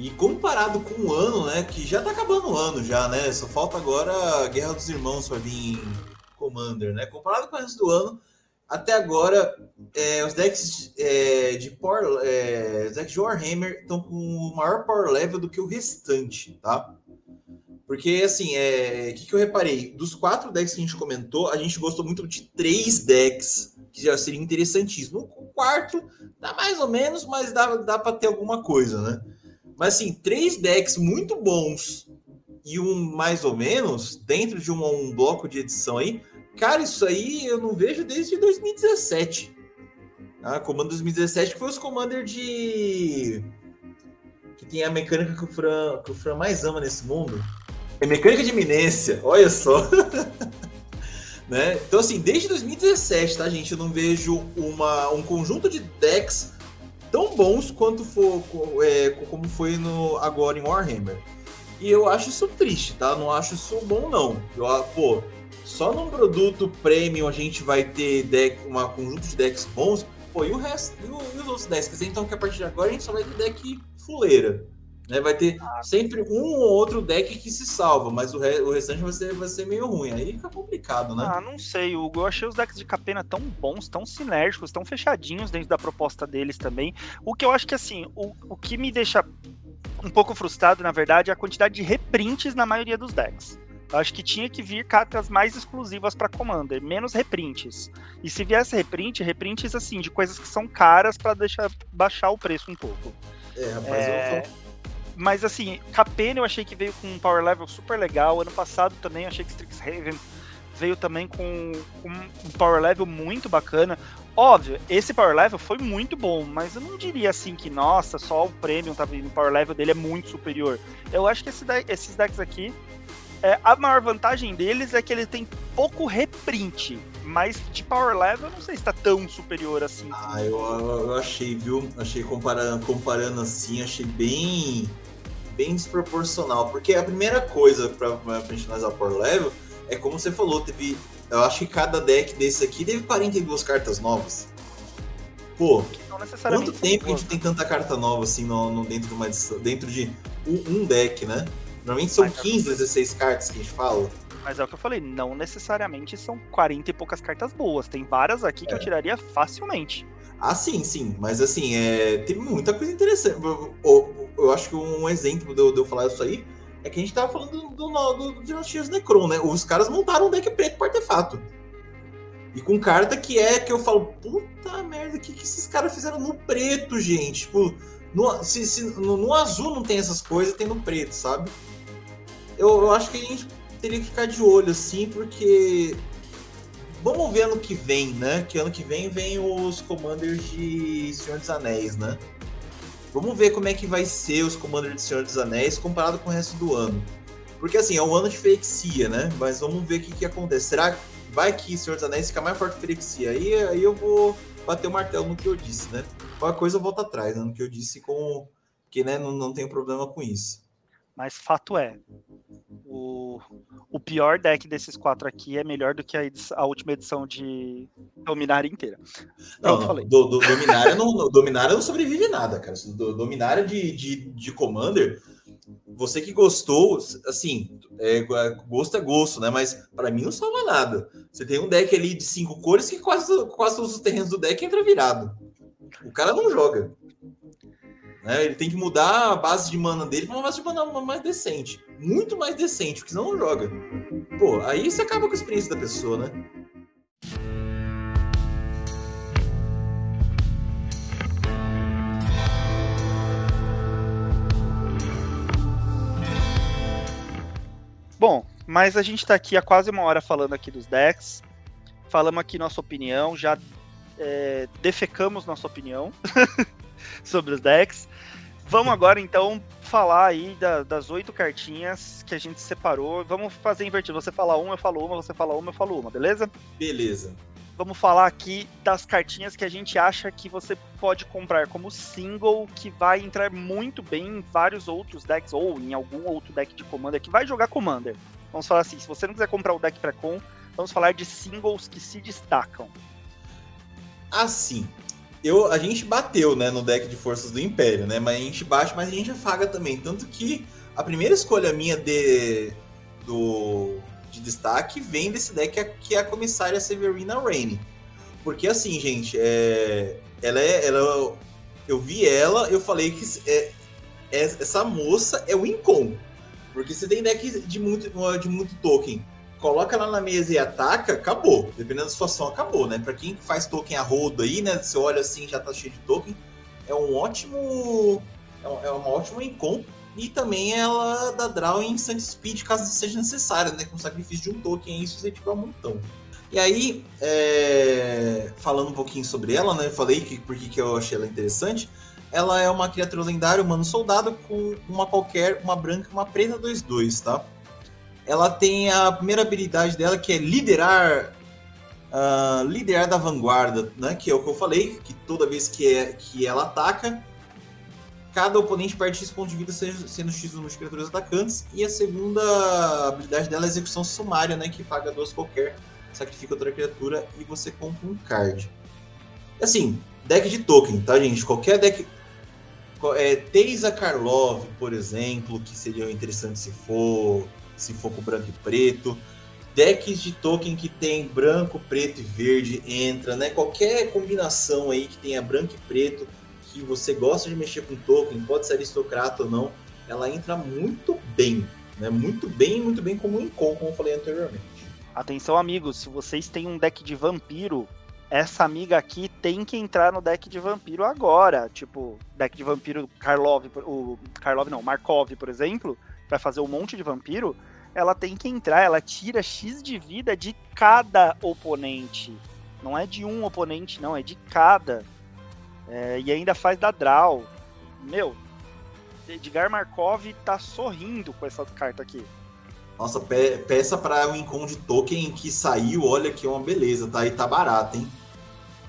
E comparado com o ano, né, que já tá acabando o ano já, né? Só falta agora a Guerra dos Irmãos pra vir em Commander, né? Comparado com o resto do ano, até agora, é, os decks é, de Power, é, os decks de Warhammer estão com o maior power level do que o restante, tá? Porque, assim, é, o que, que eu reparei? Dos quatro decks que a gente comentou, a gente gostou muito de três decks que já seria interessantíssimo. O quarto dá mais ou menos, mas dá, dá para ter alguma coisa, né? Mas assim, três decks muito bons e um mais ou menos dentro de um, um bloco de edição aí, cara, isso aí eu não vejo desde 2017. Ah, Comando 2017 que foi os Commander de que tem a mecânica que o Fran, que o Fran mais ama nesse mundo. É mecânica de iminência, olha só. <laughs> né? Então, assim, desde 2017, tá, gente? Eu não vejo uma, um conjunto de decks tão bons quanto for, é, co- como foi no, agora em Warhammer. E eu acho isso triste, tá? Não acho isso bom, não. Eu, ah, pô, só num produto premium a gente vai ter deck, uma conjunto de decks bons. Pô, e o resto, e, o- e os outros decks? Então que a partir de agora a gente só vai ter deck fuleira. Né? Vai ter sempre um ou outro deck que se salva, mas o, re- o restante vai ser, vai ser meio ruim. Aí fica complicado, né? Ah, não sei, Hugo. Eu achei os decks de Capena tão bons, tão sinérgicos, tão fechadinhos dentro da proposta deles também. O que eu acho que, assim, o, o que me deixa um pouco frustrado, na verdade, é a quantidade de reprints na maioria dos decks. Eu acho que tinha que vir cartas mais exclusivas para Commander, menos reprints. E se viesse reprint, reprints assim, de coisas que são caras para deixar baixar o preço um pouco. É, rapaz, É, eu, Mas assim, Capena eu achei que veio com um power level super legal. Ano passado também achei que Strixhaven veio também com, um power level muito bacana. Óbvio, esse power level foi muito bom, mas eu não diria assim que, nossa, só o Premium tá vindo, o power level dele é muito superior. Eu acho que esse esses decks aqui, é, a maior vantagem deles é que ele tem pouco reprint, mas de power level eu não sei se tá tão superior assim. Ah, eu, eu achei, viu? Achei comparando, comparando assim, achei bem, bem desproporcional. Porque a primeira coisa pra, pra gente analisar o Power Level é como você falou, teve. Eu acho que cada deck desse aqui teve 42 cartas novas. Pô, quanto tempo a gente tem tanta carta nova assim no, no- dentro de uma dentro de um, um deck, né? Normalmente são Mas é 15, 16 cartas que a gente fala. Mas é o que eu falei, não necessariamente são 40 e poucas cartas boas. Tem várias aqui que eu tiraria facilmente. Ah, sim, sim. Mas assim, é, tem muita coisa interessante. Eu, eu- acho que um exemplo de eu, de eu falar isso aí é que a gente tava falando do, do, do, Dinastias Necron, né? Os caras montaram um deck preto com artefato. E com carta que é que eu falo, puta merda, o que, que esses caras fizeram no preto, gente? Tipo, no, se, se- no, no azul não tem essas coisas, tem no preto, sabe? Eu, eu acho que a gente teria que ficar de olho, assim, porque Vamos ver ano que vem, né? Que ano que vem vem os Commanders de Senhor dos Anéis, né? Vamos ver como é que vai ser os Commanders de Senhor dos Anéis comparado com o resto do ano. Porque assim, é um ano de Ferexia, né? Mas vamos ver o que, que acontece. Será que vai que Senhor dos Anéis fica mais forte que Ferexia? Aí, aí eu vou bater o martelo no que eu disse, né? Qualquer coisa eu volto atrás, né? No que eu disse com. Que né, não, não tenho problema com isso. Mas fato é, o, o pior deck desses quatro aqui é melhor do que a, edição, a última edição de Dominária inteira. Não, não falei. Do, do, Dominária, não, Dominária não sobrevive nada, cara. Do, Dominária de, de, de Commander, você que gostou, assim, é, gosto é gosto, né? Mas para mim não salva nada. Você tem um deck ali de cinco cores que quase, quase todos os terrenos do deck entra virado. O cara não joga. Né? Ele tem que mudar a base de mana dele para uma base de mana mais decente. Muito mais decente, porque senão não joga. Pô, aí você acaba com a experiência da pessoa, né? Bom, mas a gente está aqui há quase uma hora falando aqui dos decks. Falamos aqui nossa opinião, já é, defecamos nossa opinião <laughs> <laughs> sobre os decks. Vamos agora então falar aí da, das oito cartinhas que a gente separou. Vamos fazer invertido. Você fala uma, eu falo uma, você fala uma, eu falo uma, beleza? Beleza. Vamos falar aqui das cartinhas que a gente acha que você pode comprar como single, que vai entrar muito bem em vários outros decks, ou em algum outro deck de Commander que vai jogar Commander. Vamos falar assim, se você não quiser comprar o deck para com, vamos falar de singles que se destacam. Assim, eu, a gente bateu, né, no deck de forças do Império, né? Mas a gente bate, mas a gente afaga também. Tanto que a primeira escolha minha de, do, de destaque vem desse deck que é a comissária Severina Rain. Porque assim, gente, é, ela é. Ela, eu vi ela, eu falei que é, é, essa moça é o Incom. Porque você tem deck de muito, de muito token coloca ela na mesa e ataca, acabou. Dependendo da situação, acabou, né? Pra quem faz token a rodo aí, né? Você olha assim, já tá cheio de token. É um ótimo. É, é uma ótima encom. E também ela dá draw em instant speed caso seja necessário, né? Com sacrifício de um token aí, se você tiver um montão. E aí, é... falando um pouquinho sobre ela, né? Eu falei que porque que eu achei ela interessante. Ela é uma criatura lendária, humano soldado, com uma qualquer, uma branca e uma preta 2-2, tá? Ela tem a primeira habilidade dela que é liderar uh, liderar da vanguarda, né? Que é o que eu falei, que toda vez que, é, que ela ataca, cada oponente perde X pontos de vida, sendo X de criaturas atacantes. E a segunda habilidade dela é execução sumária, né? Que paga duas qualquer, sacrifica outra criatura e você compra um card. Assim, deck de token, tá, gente? Qualquer deck. É, Teisa Karlov, por exemplo, que seria interessante se for se for com branco e preto. Decks de token que tem branco, preto e verde entra, né? Qualquer combinação aí que tenha branco e preto, que você gosta de mexer com token, pode ser aristocrata ou não, ela entra muito bem, né? Muito bem, muito bem como um como eu falei anteriormente. Atenção, amigos, se vocês têm um deck de vampiro, essa amiga aqui tem que entrar no deck de vampiro agora. Tipo, deck de vampiro Karlov, o Karlov não, Markov, por exemplo, vai fazer um monte de vampiro, ela tem que entrar, ela tira X de vida de cada oponente. Não é de um oponente, não, é de cada. É, e ainda faz da draw. Meu, Edgar Markov tá sorrindo com essa carta aqui. Nossa, pe peça para o um Incon de token que saiu, olha que é uma beleza, tá? E tá barato, hein?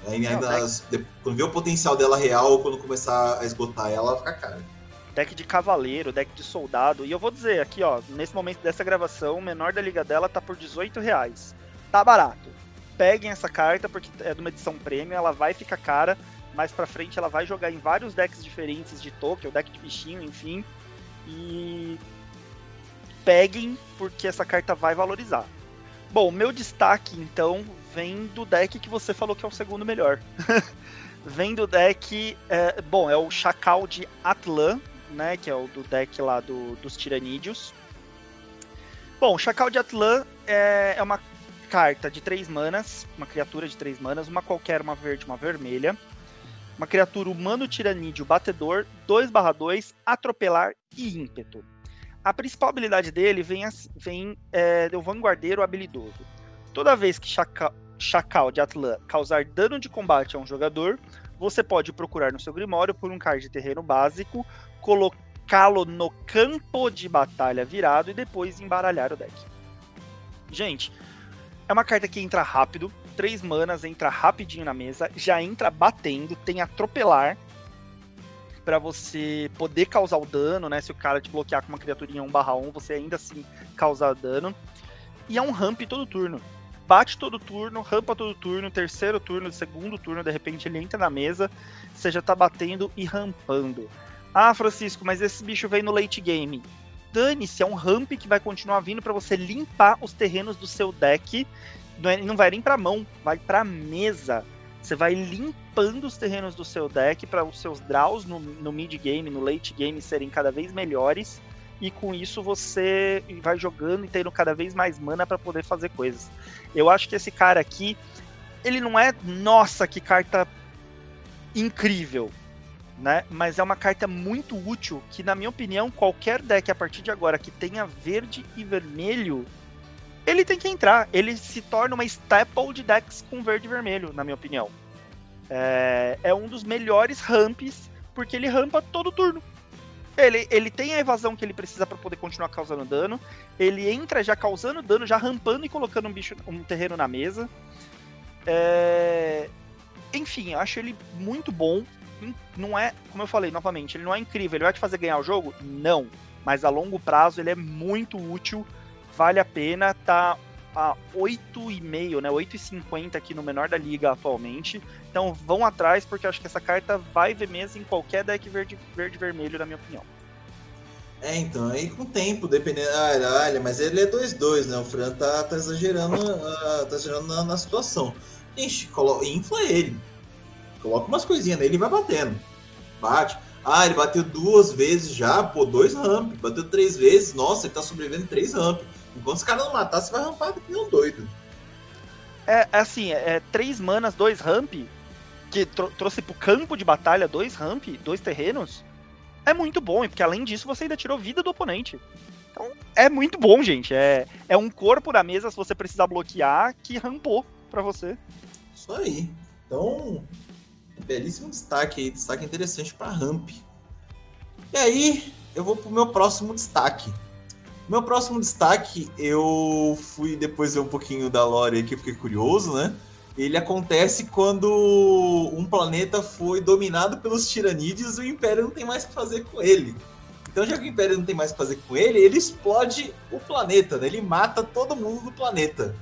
Ainda, não, tá... Quando vê o potencial dela real, quando começar a esgotar ela, fica cara deck de cavaleiro, deck de soldado. E eu vou dizer aqui, ó, nesse momento dessa gravação, o menor da liga dela tá por 18 reais. Tá barato. Peguem essa carta, porque é de uma edição premium, ela vai ficar cara. Mais pra frente ela vai jogar em vários decks diferentes de token, o deck de bichinho, enfim. E peguem, porque essa carta vai valorizar. Bom, meu destaque então vem do deck que você falou que é o segundo melhor. <laughs> vem do deck. É, bom, é o Chacal de Atlan, né? Que é o do deck lá do, dos Tiranídeos. Bom, Chacal de Atlan é, é uma carta de três manas, uma criatura de três manas, uma qualquer, uma verde, uma vermelha. Uma criatura humano tiranídeo batedor, 2/2, atropelar e ímpeto. A principal habilidade dele vem, vem é, do vanguardeiro habilidoso. Toda vez que Chacal, Chacal de Atlan causar dano de combate a um jogador, você pode procurar no seu Grimório por um card de terreno básico colocá-lo no campo de batalha virado e depois embaralhar o deck. Gente, é uma carta que entra rápido, três manas, entra rapidinho na mesa, já entra batendo, tem atropelar para você poder causar o dano, né? Se o cara te bloquear com uma criaturinha 1/1, você ainda assim causar dano. E é um ramp todo turno. Bate todo turno, rampa todo turno, terceiro turno, segundo turno, de repente ele entra na mesa, você já tá batendo e rampando. Ah, Francisco, mas esse bicho vem no late game. Dane-se, é um ramp que vai continuar vindo para você limpar os terrenos do seu deck. Não, é, não vai nem pra mão, vai pra mesa. Você vai limpando os terrenos do seu deck para os seus draws no, no mid game, no late game serem cada vez melhores. E com isso você vai jogando e tendo cada vez mais mana para poder fazer coisas. Eu acho que esse cara aqui, ele não é, nossa, que carta incrível, né? Mas é uma carta muito útil que, na minha opinião, qualquer deck a partir de agora que tenha verde e vermelho ele tem que entrar. Ele se torna uma staple de decks com verde e vermelho, na minha opinião. É, é um dos melhores ramps, porque ele rampa todo turno. Ele, ele tem a evasão que ele precisa para poder continuar causando dano. Ele entra já causando dano, já rampando e colocando um bicho, um terreno na mesa. É... Enfim, eu acho ele muito bom. Não é, como eu falei novamente, ele não é incrível. Ele vai te fazer ganhar o jogo? Não. Mas a longo prazo ele é muito útil vale a pena, tá a 8,5, né? 8,50 aqui no menor da liga atualmente. Então vão atrás, porque acho que essa carta vai ver mesmo em qualquer deck verde, verde vermelho, na minha opinião. É, então, aí com o tempo, dependendo. Ah, olha, mas ele é 2-2, né? O Fran tá, tá exagerando, uh, tá exagerando na, na, situação. Gente, colo... infla ele. Coloca umas coisinhas nele e vai batendo. Bate. Ah, ele bateu duas vezes já, pô, dois ramp. Bateu três vezes, nossa, ele tá sobrevivendo três ramp. Enquanto os caras não matar, você vai rampar que nem um doido. É, é assim, é, é três manas, dois ramp, que tro trouxe pro campo de batalha dois ramp, dois terrenos, é muito bom, porque além disso você ainda tirou vida do oponente. Então é muito bom, gente. É, é um corpo na mesa, se você precisar bloquear, que rampou para você. Isso aí. Então, belíssimo destaque aí, destaque interessante para ramp. E aí, eu vou pro meu próximo destaque. Meu próximo destaque, eu fui depois ver um pouquinho da lore aqui, fiquei curioso, né? Ele acontece quando um planeta foi dominado pelos tiranídeos e o Império não tem mais o que fazer com ele. Então, já que o Império não tem mais o que fazer com ele, ele explode o planeta, né? Ele mata todo mundo do planeta.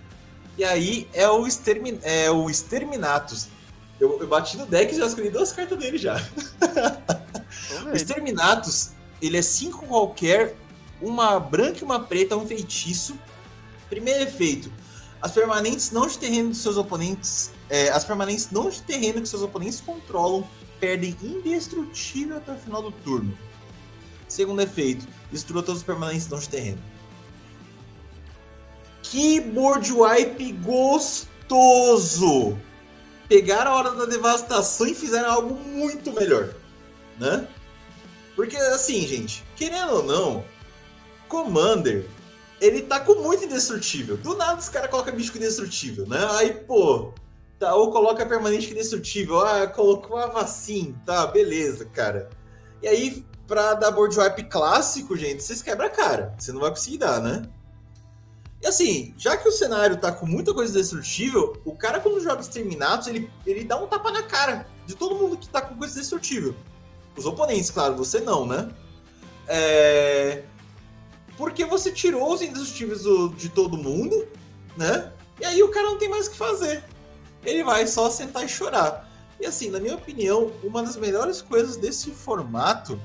E aí é o, extermin... é o Exterminatus. Eu, eu bati no deck e já escolhi duas cartas dele já. o Exterminatus, ele é 5 qualquer uma branca e uma preta, um feitiço. Primeiro efeito: as permanentes não de terreno dos seus oponentes. É, as permanentes não de terreno que seus oponentes controlam perdem indestrutível até o final do turno. Segundo efeito: destrua todos os permanentes não de terreno. Que board wipe gostoso! Pegaram a hora da devastação e fizeram algo muito melhor, né? Porque assim, gente, querendo ou não, Commander, ele tá com muito indestrutível. Do nada os caras colocam bicho indestrutível, né? Aí, pô, tá, ou coloca permanente indestrutível. Ah, colocou a vacina, tá, beleza, cara. E aí, pra dar board wipe clássico, gente, vocês quebram a cara. Você não vai conseguir dar, né? E assim, já que o cenário tá com muita coisa destrutível, o cara quando joga exterminados, ele, ele dá um tapa na cara de todo mundo que tá com coisa destrutível. Os oponentes, claro, você não, né? É porque você tirou os indestrutíveis de todo mundo, né? E aí o cara não tem mais o que fazer. Ele vai só sentar e chorar. E assim, na minha opinião, uma das melhores coisas desse formato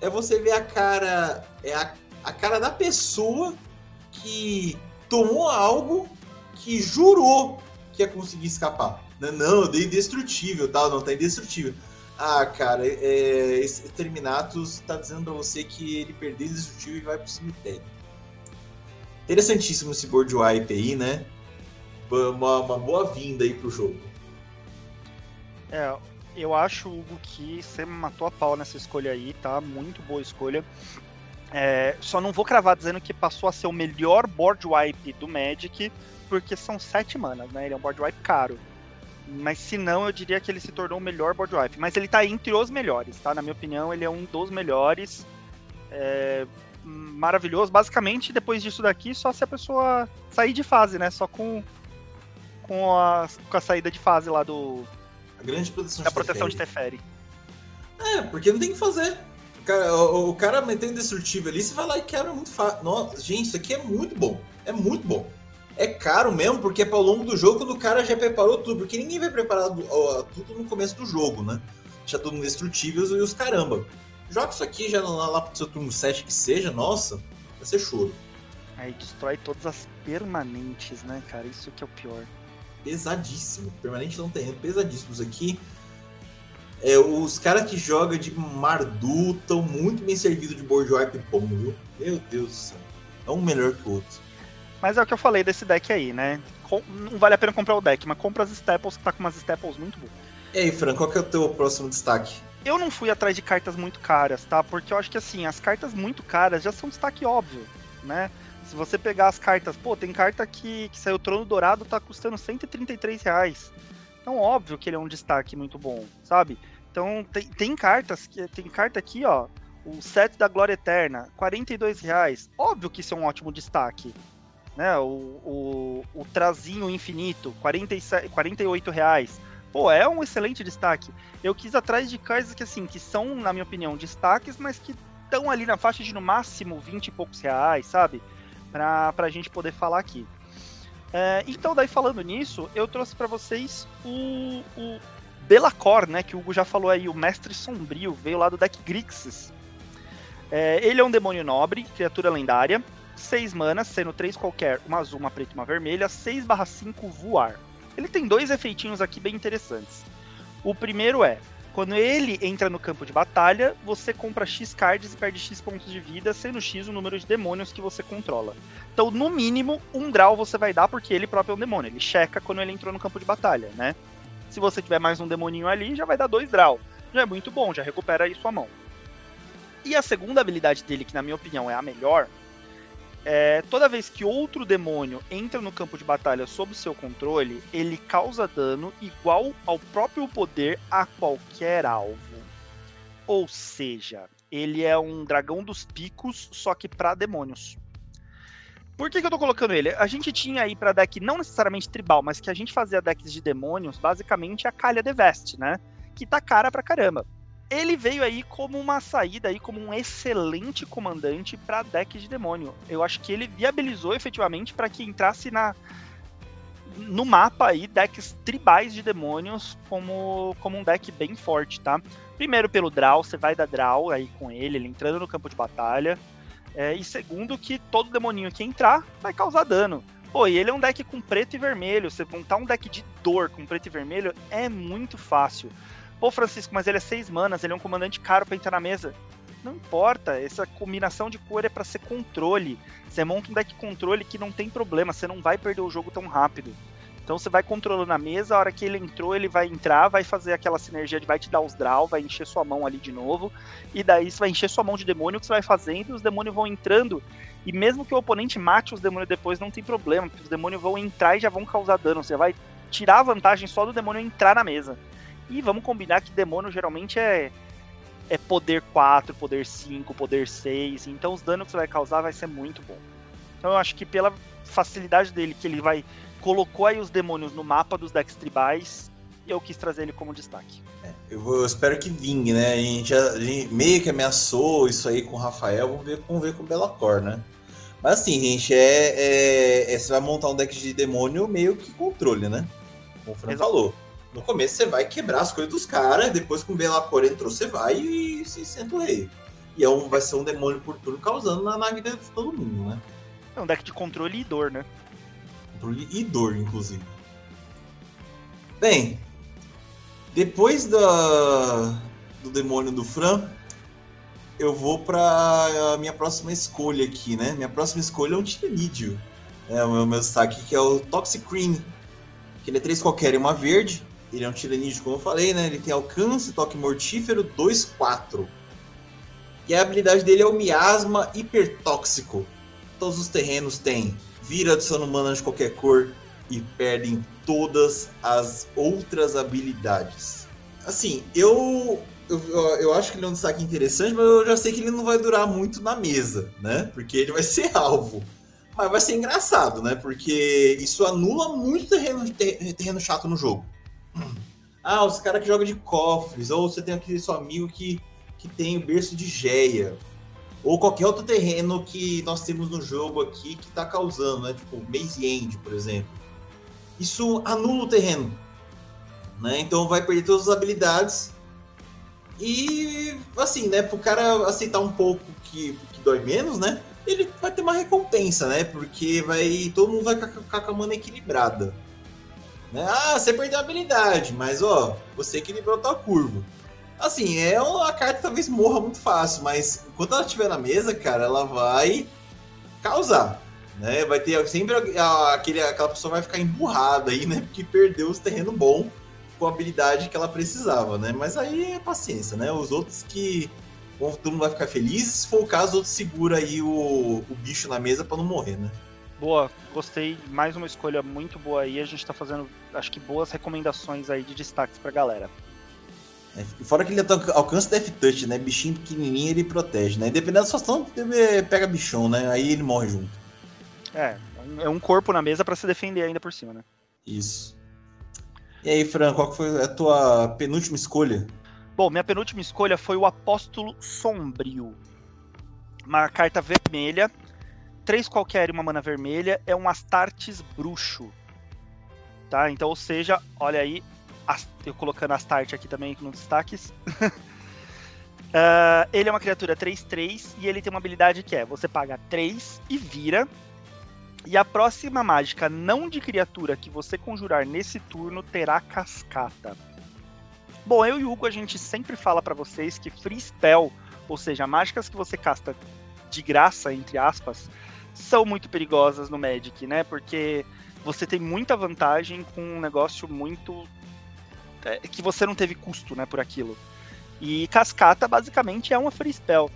é você ver a cara. É a, a cara da pessoa que tomou algo que jurou que ia conseguir escapar. Não, não eu dei indestrutível, tal, não tá indestrutível. Ah, cara, é, esse Terminatus tá dizendo pra você que ele perdeu indestrutível e vai pro cemitério. Interessantíssimo esse board wipe aí, né? Uma, uma boa vinda aí pro jogo. É, eu acho, Hugo, que você matou a pau nessa escolha aí, tá? Muito boa escolha. É, só não vou cravar dizendo que passou a ser o melhor board wipe do Magic, porque são sete manas, né? Ele é um board wipe caro. Mas se não, eu diria que ele se tornou o melhor board wipe. Mas ele tá entre os melhores, tá? Na minha opinião, ele é um dos melhores. É, maravilhoso. Basicamente, depois disso daqui, só se a pessoa sair de fase, né? Só com, com a, com a saída de fase lá do. A grande proteção da de proteção Teferi. de Teferi. É, porque não tem o que fazer. O cara, o, o cara metendo indestrutível ali, você vai lá e quebra muito fácil. Nossa, gente, isso aqui é muito bom. É muito bom. É caro mesmo, porque é para o longo do jogo quando o cara já preparou tudo. Porque ninguém vai preparar tudo no começo do jogo, né? Já tudo indestrutíveis e os caramba. Joga isso aqui já lá, lá pro seu turno 7 que seja, nossa, vai ser choro. Aí destrói todas as permanentes, né, cara? Isso que é o pior. Pesadíssimo. Permanente não tem, pesadíssimos aqui. É, os caras que jogam de Mardu estão muito bem servidos de Bourgeois Pong, viu? Meu Deus do céu. É um melhor que o outro. Mas é o que eu falei desse deck aí, né? Com, não vale a pena comprar o deck, mas compra as Staples, que tá com umas Staples muito boas. E aí, Fran, qual que é o teu próximo destaque? Eu não fui atrás de cartas muito caras, tá? Porque eu acho que assim, as cartas muito caras já são destaque óbvio, né? Se você pegar as cartas, pô, tem carta que, que saiu Trono Dourado, tá custando 133 reais. Então, óbvio que ele é um destaque muito bom, sabe? Então, tem, tem cartas, que tem carta aqui, ó, o set da Glória Eterna, 42 reais. Óbvio que isso é um ótimo destaque. Né? O, o, o Trazinho Infinito, 47, 48 reais. Pô, é um excelente destaque. Eu quis atrás de coisas que, assim, que são, na minha opinião, destaques, mas que estão ali na faixa de no máximo 20 e poucos reais, sabe? Pra, pra gente poder falar aqui. É, então, daí falando nisso, eu trouxe para vocês o, o Belacor, né? Que o Hugo já falou aí, o Mestre Sombrio, veio lá do deck Grixis. É, ele é um demônio nobre, criatura lendária, 6 manas, sendo 3 qualquer, uma azul, uma preta e uma vermelha, 6 5 voar. Ele tem dois efeitinhos aqui bem interessantes. O primeiro é, quando ele entra no campo de batalha, você compra X cards e perde X pontos de vida, sendo X o número de demônios que você controla. Então, no mínimo, um grau você vai dar, porque ele próprio é um demônio. Ele checa quando ele entrou no campo de batalha, né? Se você tiver mais um demoninho ali, já vai dar dois graus. Já é muito bom, já recupera aí sua mão. E a segunda habilidade dele, que na minha opinião é a melhor, é toda vez que outro demônio entra no campo de batalha sob seu controle, ele causa dano igual ao próprio poder a qualquer alvo. Ou seja, ele é um dragão dos picos, só que para demônios. Por que, que eu tô colocando ele? A gente tinha aí pra deck, não necessariamente tribal, mas que a gente fazia decks de demônios, basicamente a Calha de Veste, né? Que tá cara pra caramba. Ele veio aí como uma saída aí, como um excelente comandante para deck de demônio. Eu acho que ele viabilizou efetivamente para que entrasse na no mapa aí decks tribais de demônios como, como um deck bem forte, tá? Primeiro pelo draw, você vai dar draw aí com ele, ele entrando no campo de batalha. É, e segundo, que todo demoninho que entrar vai causar dano. Pô, e ele é um deck com preto e vermelho. Você montar um deck de dor com preto e vermelho é muito fácil. Pô, Francisco, mas ele é 6 manas, ele é um comandante caro para entrar na mesa. Não importa, essa combinação de cor é para ser controle. Você monta um deck controle que não tem problema, você não vai perder o jogo tão rápido. Então você vai controlando a mesa, a hora que ele entrou, ele vai entrar, vai fazer aquela sinergia de vai te dar os draw, vai encher sua mão ali de novo, e daí você vai encher sua mão de demônio que você vai fazendo, e os demônios vão entrando, e mesmo que o oponente mate os demônios depois, não tem problema, porque os demônios vão entrar e já vão causar dano, você vai tirar a vantagem só do demônio entrar na mesa. E vamos combinar que demônio geralmente é é poder 4, poder 5, poder 6, então os danos que você vai causar vai ser muito bom. Então eu acho que pela facilidade dele, que ele vai colocou aí os demônios no mapa dos decks tribais eu quis trazer ele como destaque. É, eu, vou, eu, espero que vingue, né? A gente, já, a gente, meio que ameaçou isso aí com o Rafael, vamos ver, vamos ver com o Belacor, né? Mas assim, gente, é, é, é, você vai montar um deck de demônio meio que controle, né? Como o Fran falou. No começo você vai quebrar as coisas dos caras, depois com o Belacor entrou, você vai e se senta o rei. E é um, vai ser um demônio por turno causando na, na vida de todo mundo, né? É um deck de controle e dor, né? Controle e dor, inclusive. Bem, depois da, do demônio do Fran, eu vou para minha próxima escolha aqui, né? Minha próxima escolha é um Tiranidio. É o meu, meu destaque que é o Toxic Cream. Que ele é 3 qualquer e uma verde. Ele é um Tiranidio, como eu falei, né? Ele tem alcance, toque mortífero 2-4. E a habilidade dele é o Miasma Hipertóxico. Todos os terrenos têm vira adiciona mana de qualquer cor e perdem todas as outras habilidades. Assim, eu, eu, eu acho que ele é um destaque interessante, mas eu já sei que ele não vai durar muito na mesa, né? Porque ele vai ser alvo. Mas vai ser engraçado, né? Porque isso anula muito terreno, terreno chato no jogo. Ah, os caras que jogam de cofres, ou você tem aquele seu amigo que, que tem o berço de Geia, ou qualquer outro terreno que nós temos no jogo aqui que tá causando, né? Tipo, Maze End, por exemplo. Isso anula o terreno. Né? Então vai perder todas as habilidades. E assim, né? Pro cara aceitar um pouco que, que dói menos, né? Ele vai ter uma recompensa, né? Porque vai. Todo mundo vai ficar com a mana equilibrada. Né? Ah, você perdeu a habilidade, mas ó, você equilibrou tua curva. Assim, é uma carta talvez morra muito fácil, mas enquanto ela estiver na mesa, cara, ela vai causar. Né? Vai ter sempre aquele, aquela pessoa vai ficar emburrada aí, né? Porque perdeu os terreno bom com a habilidade que ela precisava, né? Mas aí é paciência, né? Os outros que todo mundo vai ficar feliz, se for o caso, outro segura aí o, o bicho na mesa para não morrer, né? Boa, gostei. Mais uma escolha muito boa aí. A gente tá fazendo, acho que, boas recomendações aí de destaques pra galera. É, fora que ele alcança Death Touch, né? Bichinho pequenininho ele protege, né? Dependendo da situação, pega bichão, né? Aí ele morre junto. É, é um corpo na mesa para se defender ainda por cima, né? Isso. E aí, Fran, qual foi a tua penúltima escolha? Bom, minha penúltima escolha foi o Apóstolo Sombrio. Uma carta vermelha três qualquer e uma mana vermelha é um Astartes bruxo. Tá? Então, ou seja, olha aí, eu colocando Astarte aqui também nos destaques. uh, <laughs> ele é uma criatura 3-3 e ele tem uma habilidade que é: você paga 3 e vira. E a próxima mágica não de criatura que você conjurar nesse turno terá cascata. Bom, eu e o Hugo a gente sempre fala para vocês que free spell, ou seja, mágicas que você casta de graça, entre aspas, são muito perigosas no Magic, né? Porque você tem muita vantagem com um negócio muito. É, que você não teve custo, né, por aquilo. E Cascata basicamente é uma free spell.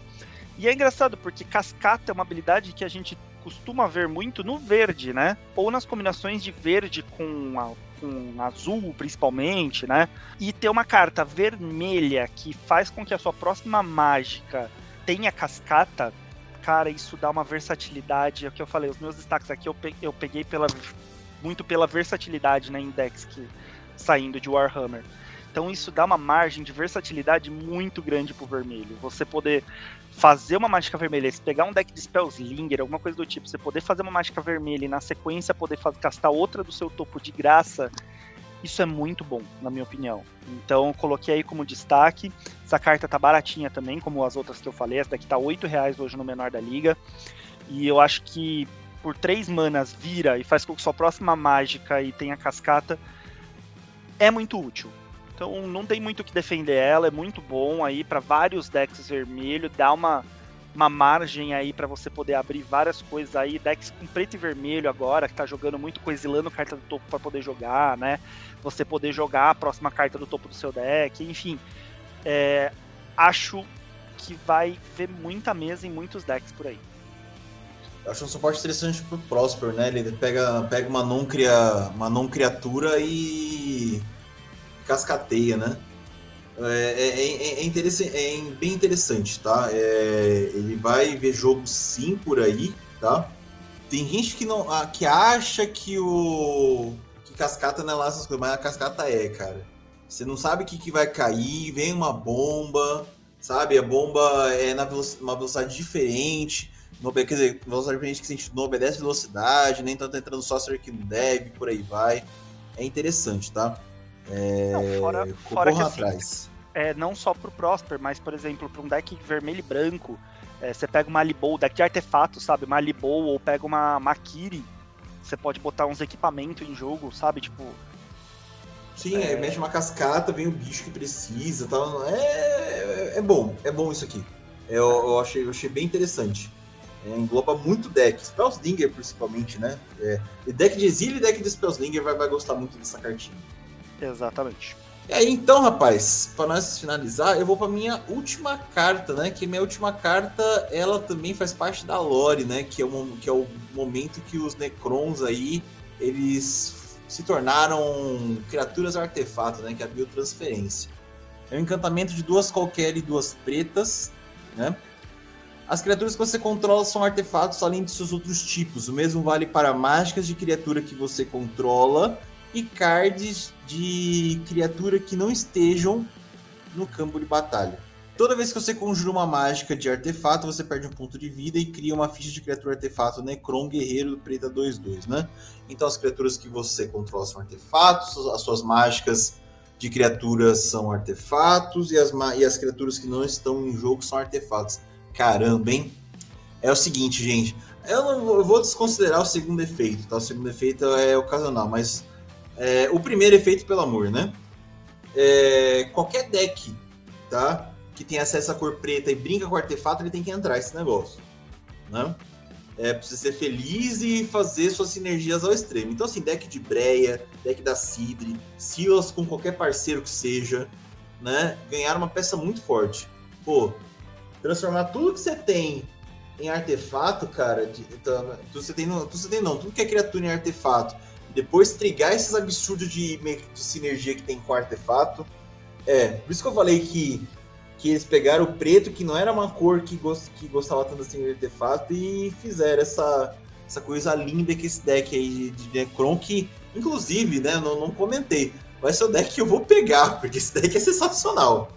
E é engraçado porque Cascata é uma habilidade que a gente costuma ver muito no verde, né? Ou nas combinações de verde com, a, com azul, principalmente, né? E ter uma carta vermelha que faz com que a sua próxima mágica tenha cascata cara, isso dá uma versatilidade. É o que eu falei, os meus destaques aqui eu peguei, eu peguei pela, muito pela versatilidade na né, index que saindo de Warhammer. Então isso dá uma margem de versatilidade muito grande pro vermelho. Você poder fazer uma mágica vermelha, se pegar um deck de Spellslinger, alguma coisa do tipo, você poder fazer uma mágica vermelha e na sequência poder castar outra do seu topo de graça isso é muito bom, na minha opinião. Então, coloquei aí como destaque. Essa carta tá baratinha também, como as outras que eu falei. Essa daqui tá R$ reais hoje no menor da liga. E eu acho que por três manas vira e faz com que sua próxima mágica e tenha cascata é muito útil. Então não tem muito o que defender ela, é muito bom aí para vários decks vermelho, dá uma uma margem aí para você poder abrir várias coisas aí, decks com preto e vermelho agora, que tá jogando muito coisilando carta do topo para poder jogar, né? Você poder jogar a próxima carta do topo do seu deck, enfim. É, acho que vai ver muita mesa em muitos decks por aí. Eu acho um suporte interessante pro Prosper, né? Ele pega, pega uma não cria, uma não criatura e cascateia, né? É, é, é, é, interessante, é bem interessante, tá? É, ele vai ver jogo sim por aí, tá? Tem gente que não que acha que o que cascata não é lá essas coisas, mas a cascata é, cara. Você não sabe o que, que vai cair, vem uma bomba, sabe? A bomba é na velocidade, uma velocidade diferente. No, quer dizer, velocidade diferente que a gente não obedece velocidade, nem tanto entrando sócio que não deve, por aí vai. É interessante, tá? É, não, fora, fora que assim, atrás. É, não só pro Prosper, mas, por exemplo, para um deck vermelho e branco, é, você pega uma Alibou, deck de artefato, sabe? Uma Alibou, ou pega uma Makiri, você pode botar uns equipamentos em jogo, sabe? Tipo. Sim, é... mexe uma cascata, vem o bicho que precisa tal. É, é, é bom, é bom isso aqui. Eu, eu, achei, eu achei bem interessante. É, engloba muito deck, Spellslinger principalmente, né? É, deck de exílio e deck de Spellslinger vai, vai gostar muito dessa cartinha. Exatamente. E aí, então, rapaz, para nós finalizar, eu vou para minha última carta, né? Que minha última carta, ela também faz parte da lore, né? Que é o, que é o momento que os Necrons aí, eles se tornaram criaturas artefato, né? Que é a biotransferência. É um encantamento de duas qualquer e duas pretas, né? As criaturas que você controla são artefatos além de seus outros tipos. O mesmo vale para mágicas de criatura que você controla e cards de criatura que não estejam no campo de batalha. Toda vez que você conjura uma mágica de artefato, você perde um ponto de vida e cria uma ficha de criatura artefato Necron Guerreiro Preta 2-2, né? Então as criaturas que você controla são artefatos, as suas mágicas de criaturas são artefatos e as, e as criaturas que não estão em jogo são artefatos. Caramba, hein? É o seguinte, gente. Eu, não vou, eu vou desconsiderar o segundo efeito, tá? O segundo efeito é ocasional, mas é, o primeiro efeito, pelo amor, né? É, qualquer deck, tá? Que tem acesso à cor preta e brinca com artefato, ele tem que entrar esse negócio, né? É, precisa ser feliz e fazer suas sinergias ao extremo. Então, assim, deck de Breia, deck da Sidre, Silas com qualquer parceiro que seja, né? Ganhar uma peça muito forte. Pô, transformar tudo que você tem em artefato, cara, de, então, tudo você tem, não, tudo você tem não, tudo que é criatura em artefato, depois trigar esses absurdos de, de sinergia que tem com artefato, é, por isso que eu falei que, que eles pegaram o preto, que não era uma cor que, gost, que gostava tanto assim de artefato, e fizeram essa, essa coisa linda que esse deck aí de, de Necron, que, inclusive, né, não, não comentei, vai ser o deck que eu vou pegar, <laughs> porque esse deck é sensacional.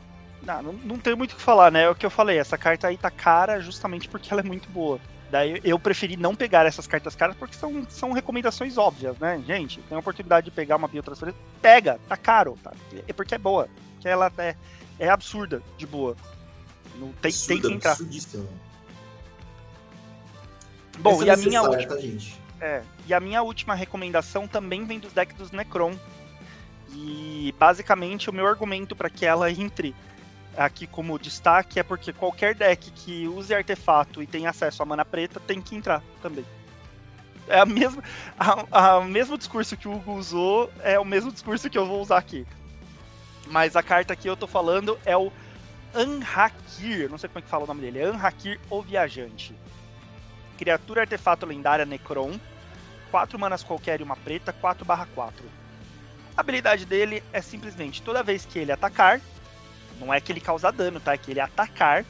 Não, não, não tem muito o que falar, né? É o que eu falei, essa carta aí tá cara justamente porque ela é muito boa. Daí eu preferi não pegar essas cartas caras porque são, são recomendações óbvias, né? Gente, tem a oportunidade de pegar uma biotransferência, pega, tá caro, tá? É porque é boa. Porque ela é, é absurda de boa. Não tem, absurda, tem que entrar. Bom, Essa e a minha última. Tá, é, e a minha última recomendação também vem dos decks dos Necron. E basicamente o meu argumento para que ela entre aqui como destaque é porque qualquer deck que use artefato e tenha acesso a mana preta tem que entrar também. É a mesma, a, a mesmo discurso que o Hugo usou, é o mesmo discurso que eu vou usar aqui. Mas a carta que eu tô falando é o Anhakir, não sei como é que fala o nome dele, é Anhakir o Viajante. Criatura artefato lendária Necron, 4 manas qualquer e uma preta, 4 4. A habilidade dele é simplesmente toda vez que ele atacar, não é que ele causa dano, tá? É que ele atacar.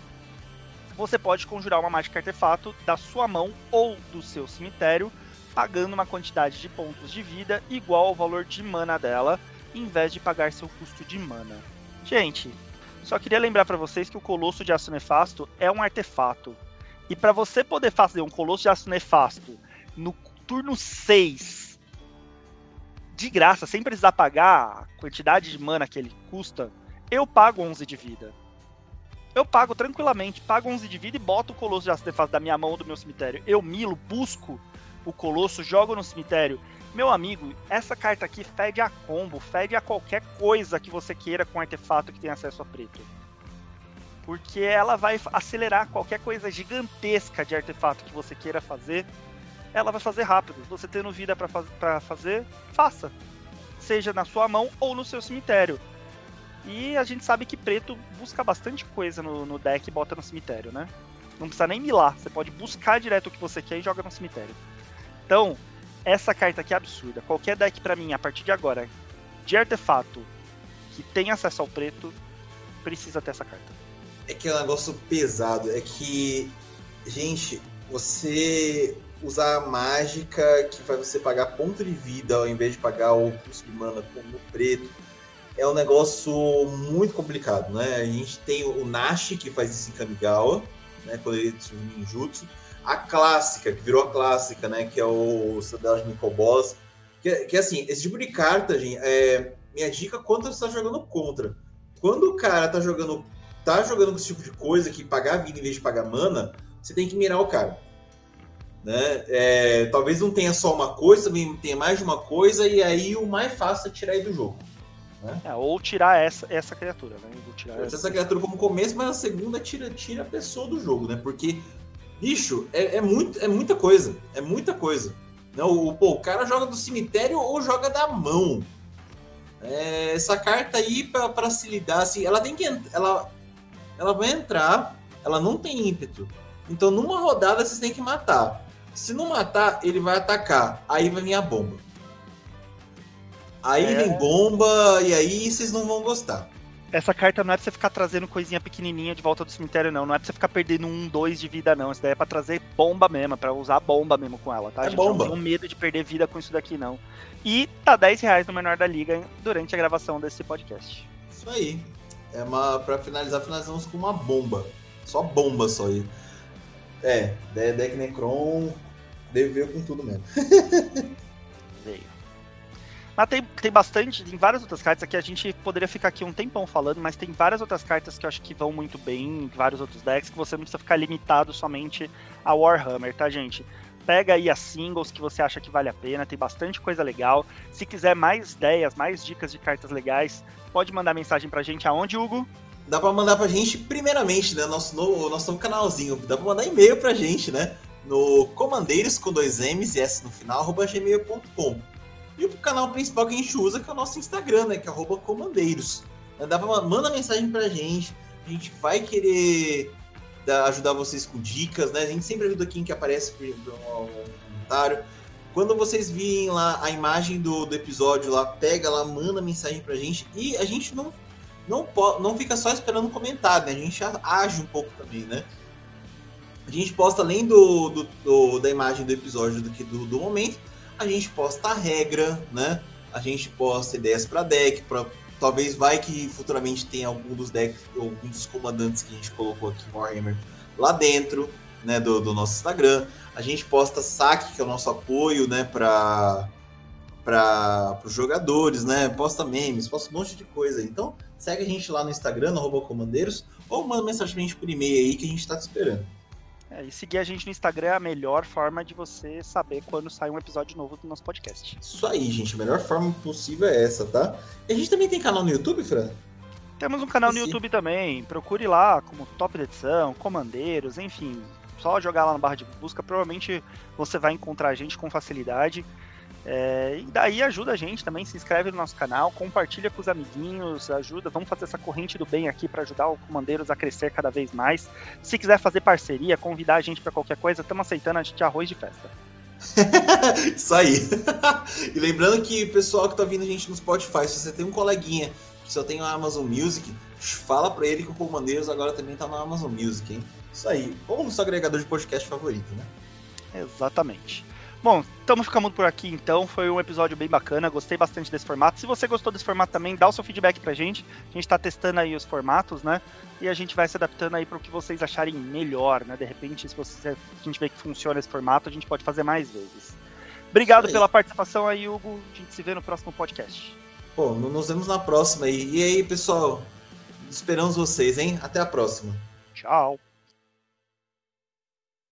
Você pode conjurar uma mágica artefato da sua mão ou do seu cemitério, pagando uma quantidade de pontos de vida igual ao valor de mana dela, em vez de pagar seu custo de mana. Gente, só queria lembrar para vocês que o Colosso de Aço Nefasto é um artefato. E para você poder fazer um Colosso de Aço Nefasto no turno 6, de graça, sem precisar pagar a quantidade de mana que ele custa, eu pago 11 de vida. Eu pago tranquilamente, pago 11 de vida e boto o colosso de artefato da minha mão ou do meu cemitério. Eu milo, busco o colosso, jogo no cemitério. Meu amigo, essa carta aqui fede a combo, fede a qualquer coisa que você queira com artefato que tem acesso a preto. Porque ela vai acelerar qualquer coisa gigantesca de artefato que você queira fazer. Ela vai fazer rápido. Você tendo vida para faz fazer, faça. Seja na sua mão ou no seu cemitério. E a gente sabe que preto busca bastante coisa no, no deck e bota no cemitério, né? Não precisa nem milar, você pode buscar direto o que você quer e joga no cemitério. Então, essa carta aqui é absurda. Qualquer deck para mim, a partir de agora, de artefato que tem acesso ao preto, precisa ter essa carta. É que é um negócio pesado. É que, gente, você usar a mágica que faz você pagar ponto de vida ao invés de pagar o custo de mana como preto é um negócio muito complicado, né? A gente tem o Nash, que faz isso em Kamigawa, né? Quando ele usa o ninjutsu. A clássica, que virou a clássica, né? Que é o Cidade de Boss. Que, que assim, esse tipo de carta, gente, é, minha dica quando você está jogando contra. Quando o cara tá jogando, tá jogando com esse tipo de coisa, que pagar vida em vez de pagar mana, você tem que mirar o cara. Né? É, talvez não tenha só uma coisa, também tenha mais de uma coisa, e aí o mais fácil é tirar ele do jogo. Né? É, ou tirar essa, essa criatura, né? tirar essa... essa criatura como começo, mas a segunda tira, tira a pessoa do jogo, né? Porque, bicho, é, é, muito, é muita coisa. É muita coisa. Não, né? o, pô, o cara joga do cemitério ou joga da mão. É, essa carta aí, para se lidar, assim, ela tem que. Ela, ela vai entrar, ela não tem ímpeto. Então, numa rodada, vocês têm que matar. Se não matar, ele vai atacar. Aí vai vir a bomba. Aí é... vem bomba, e aí vocês não vão gostar. Essa carta não é pra você ficar trazendo coisinha pequenininha de volta do cemitério, não. Não é pra você ficar perdendo um, dois de vida, não. Isso daí é pra trazer bomba mesmo, é pra usar bomba mesmo com ela, tá? É gente bomba. não tem medo de perder vida com isso daqui, não. E tá 10 reais no menor da liga durante a gravação desse podcast. Isso aí. É uma. Pra finalizar, finalizamos com uma bomba. Só bomba só aí. É, de- deck Necron veio com tudo mesmo. <laughs> Mas tem, tem bastante, tem várias outras cartas aqui. A gente poderia ficar aqui um tempão falando, mas tem várias outras cartas que eu acho que vão muito bem, vários outros decks, que você não precisa ficar limitado somente a Warhammer, tá, gente? Pega aí as singles que você acha que vale a pena, tem bastante coisa legal. Se quiser mais ideias, mais dicas de cartas legais, pode mandar mensagem pra gente aonde, Hugo? Dá pra mandar pra gente, primeiramente, né? Nosso novo, nosso novo canalzinho. Dá pra mandar e-mail pra gente, né? No comandeiros com dois M's e S no final, arroba gmail.com. E o canal principal que a gente usa, que é o nosso Instagram, né? Que é arroba comandeiros. Dá pra, manda mensagem pra gente. A gente vai querer dar- ajudar vocês com dicas, né? A gente sempre ajuda quem que aparece um comentário. Quando vocês virem lá a imagem do, do episódio lá, pega lá, manda mensagem pra gente. E a gente não não, não fica só esperando comentário, né? A gente age um pouco também, né? A gente posta além do, do- do- da imagem do episódio do que do, do momento, a gente posta a regra, né? A gente posta ideias para deck, pra, talvez vai que futuramente tenha algum dos decks, algum dos comandantes que a gente colocou aqui Warhammer lá dentro, né? Do, do nosso Instagram. A gente posta saque, que é o nosso apoio, né? Para para os jogadores, né? Posta memes, posta um monte de coisa. Então, segue a gente lá no Instagram, no comandeiros, ou manda mensagem pra gente por e-mail aí que a gente tá te esperando. É, e seguir a gente no Instagram é a melhor forma de você saber quando sai um episódio novo do nosso podcast. Isso aí, gente. A melhor forma possível é essa, tá? E a gente também tem canal no YouTube, Fran? Temos um canal no Sim. YouTube também. Procure lá como Top Edição, Comandeiros, enfim. Só jogar lá na barra de busca. Provavelmente você vai encontrar a gente com facilidade. É, e daí ajuda a gente também, se inscreve no nosso canal, compartilha com os amiguinhos, ajuda, vamos fazer essa corrente do bem aqui para ajudar o Comandeiros a crescer cada vez mais. Se quiser fazer parceria, convidar a gente para qualquer coisa, estamos aceitando a gente arroz de festa. <laughs> Isso aí. <laughs> e lembrando que pessoal que tá vindo a gente no Spotify, se você tem um coleguinha que só tem o Amazon Music, fala pra ele que o Comandeiros agora também tá no Amazon Music, hein? Isso aí. Ou no seu agregador de podcast favorito, né? Exatamente. Bom, estamos ficando por aqui então. Foi um episódio bem bacana. Gostei bastante desse formato. Se você gostou desse formato também, dá o seu feedback pra gente. A gente tá testando aí os formatos, né? E a gente vai se adaptando aí para o que vocês acharem melhor, né? De repente, se, você, se a gente vê que funciona esse formato, a gente pode fazer mais vezes. Obrigado pela participação aí, Hugo. A gente se vê no próximo podcast. Pô, nos vemos na próxima aí. E aí, pessoal? Esperamos vocês, hein? Até a próxima. Tchau.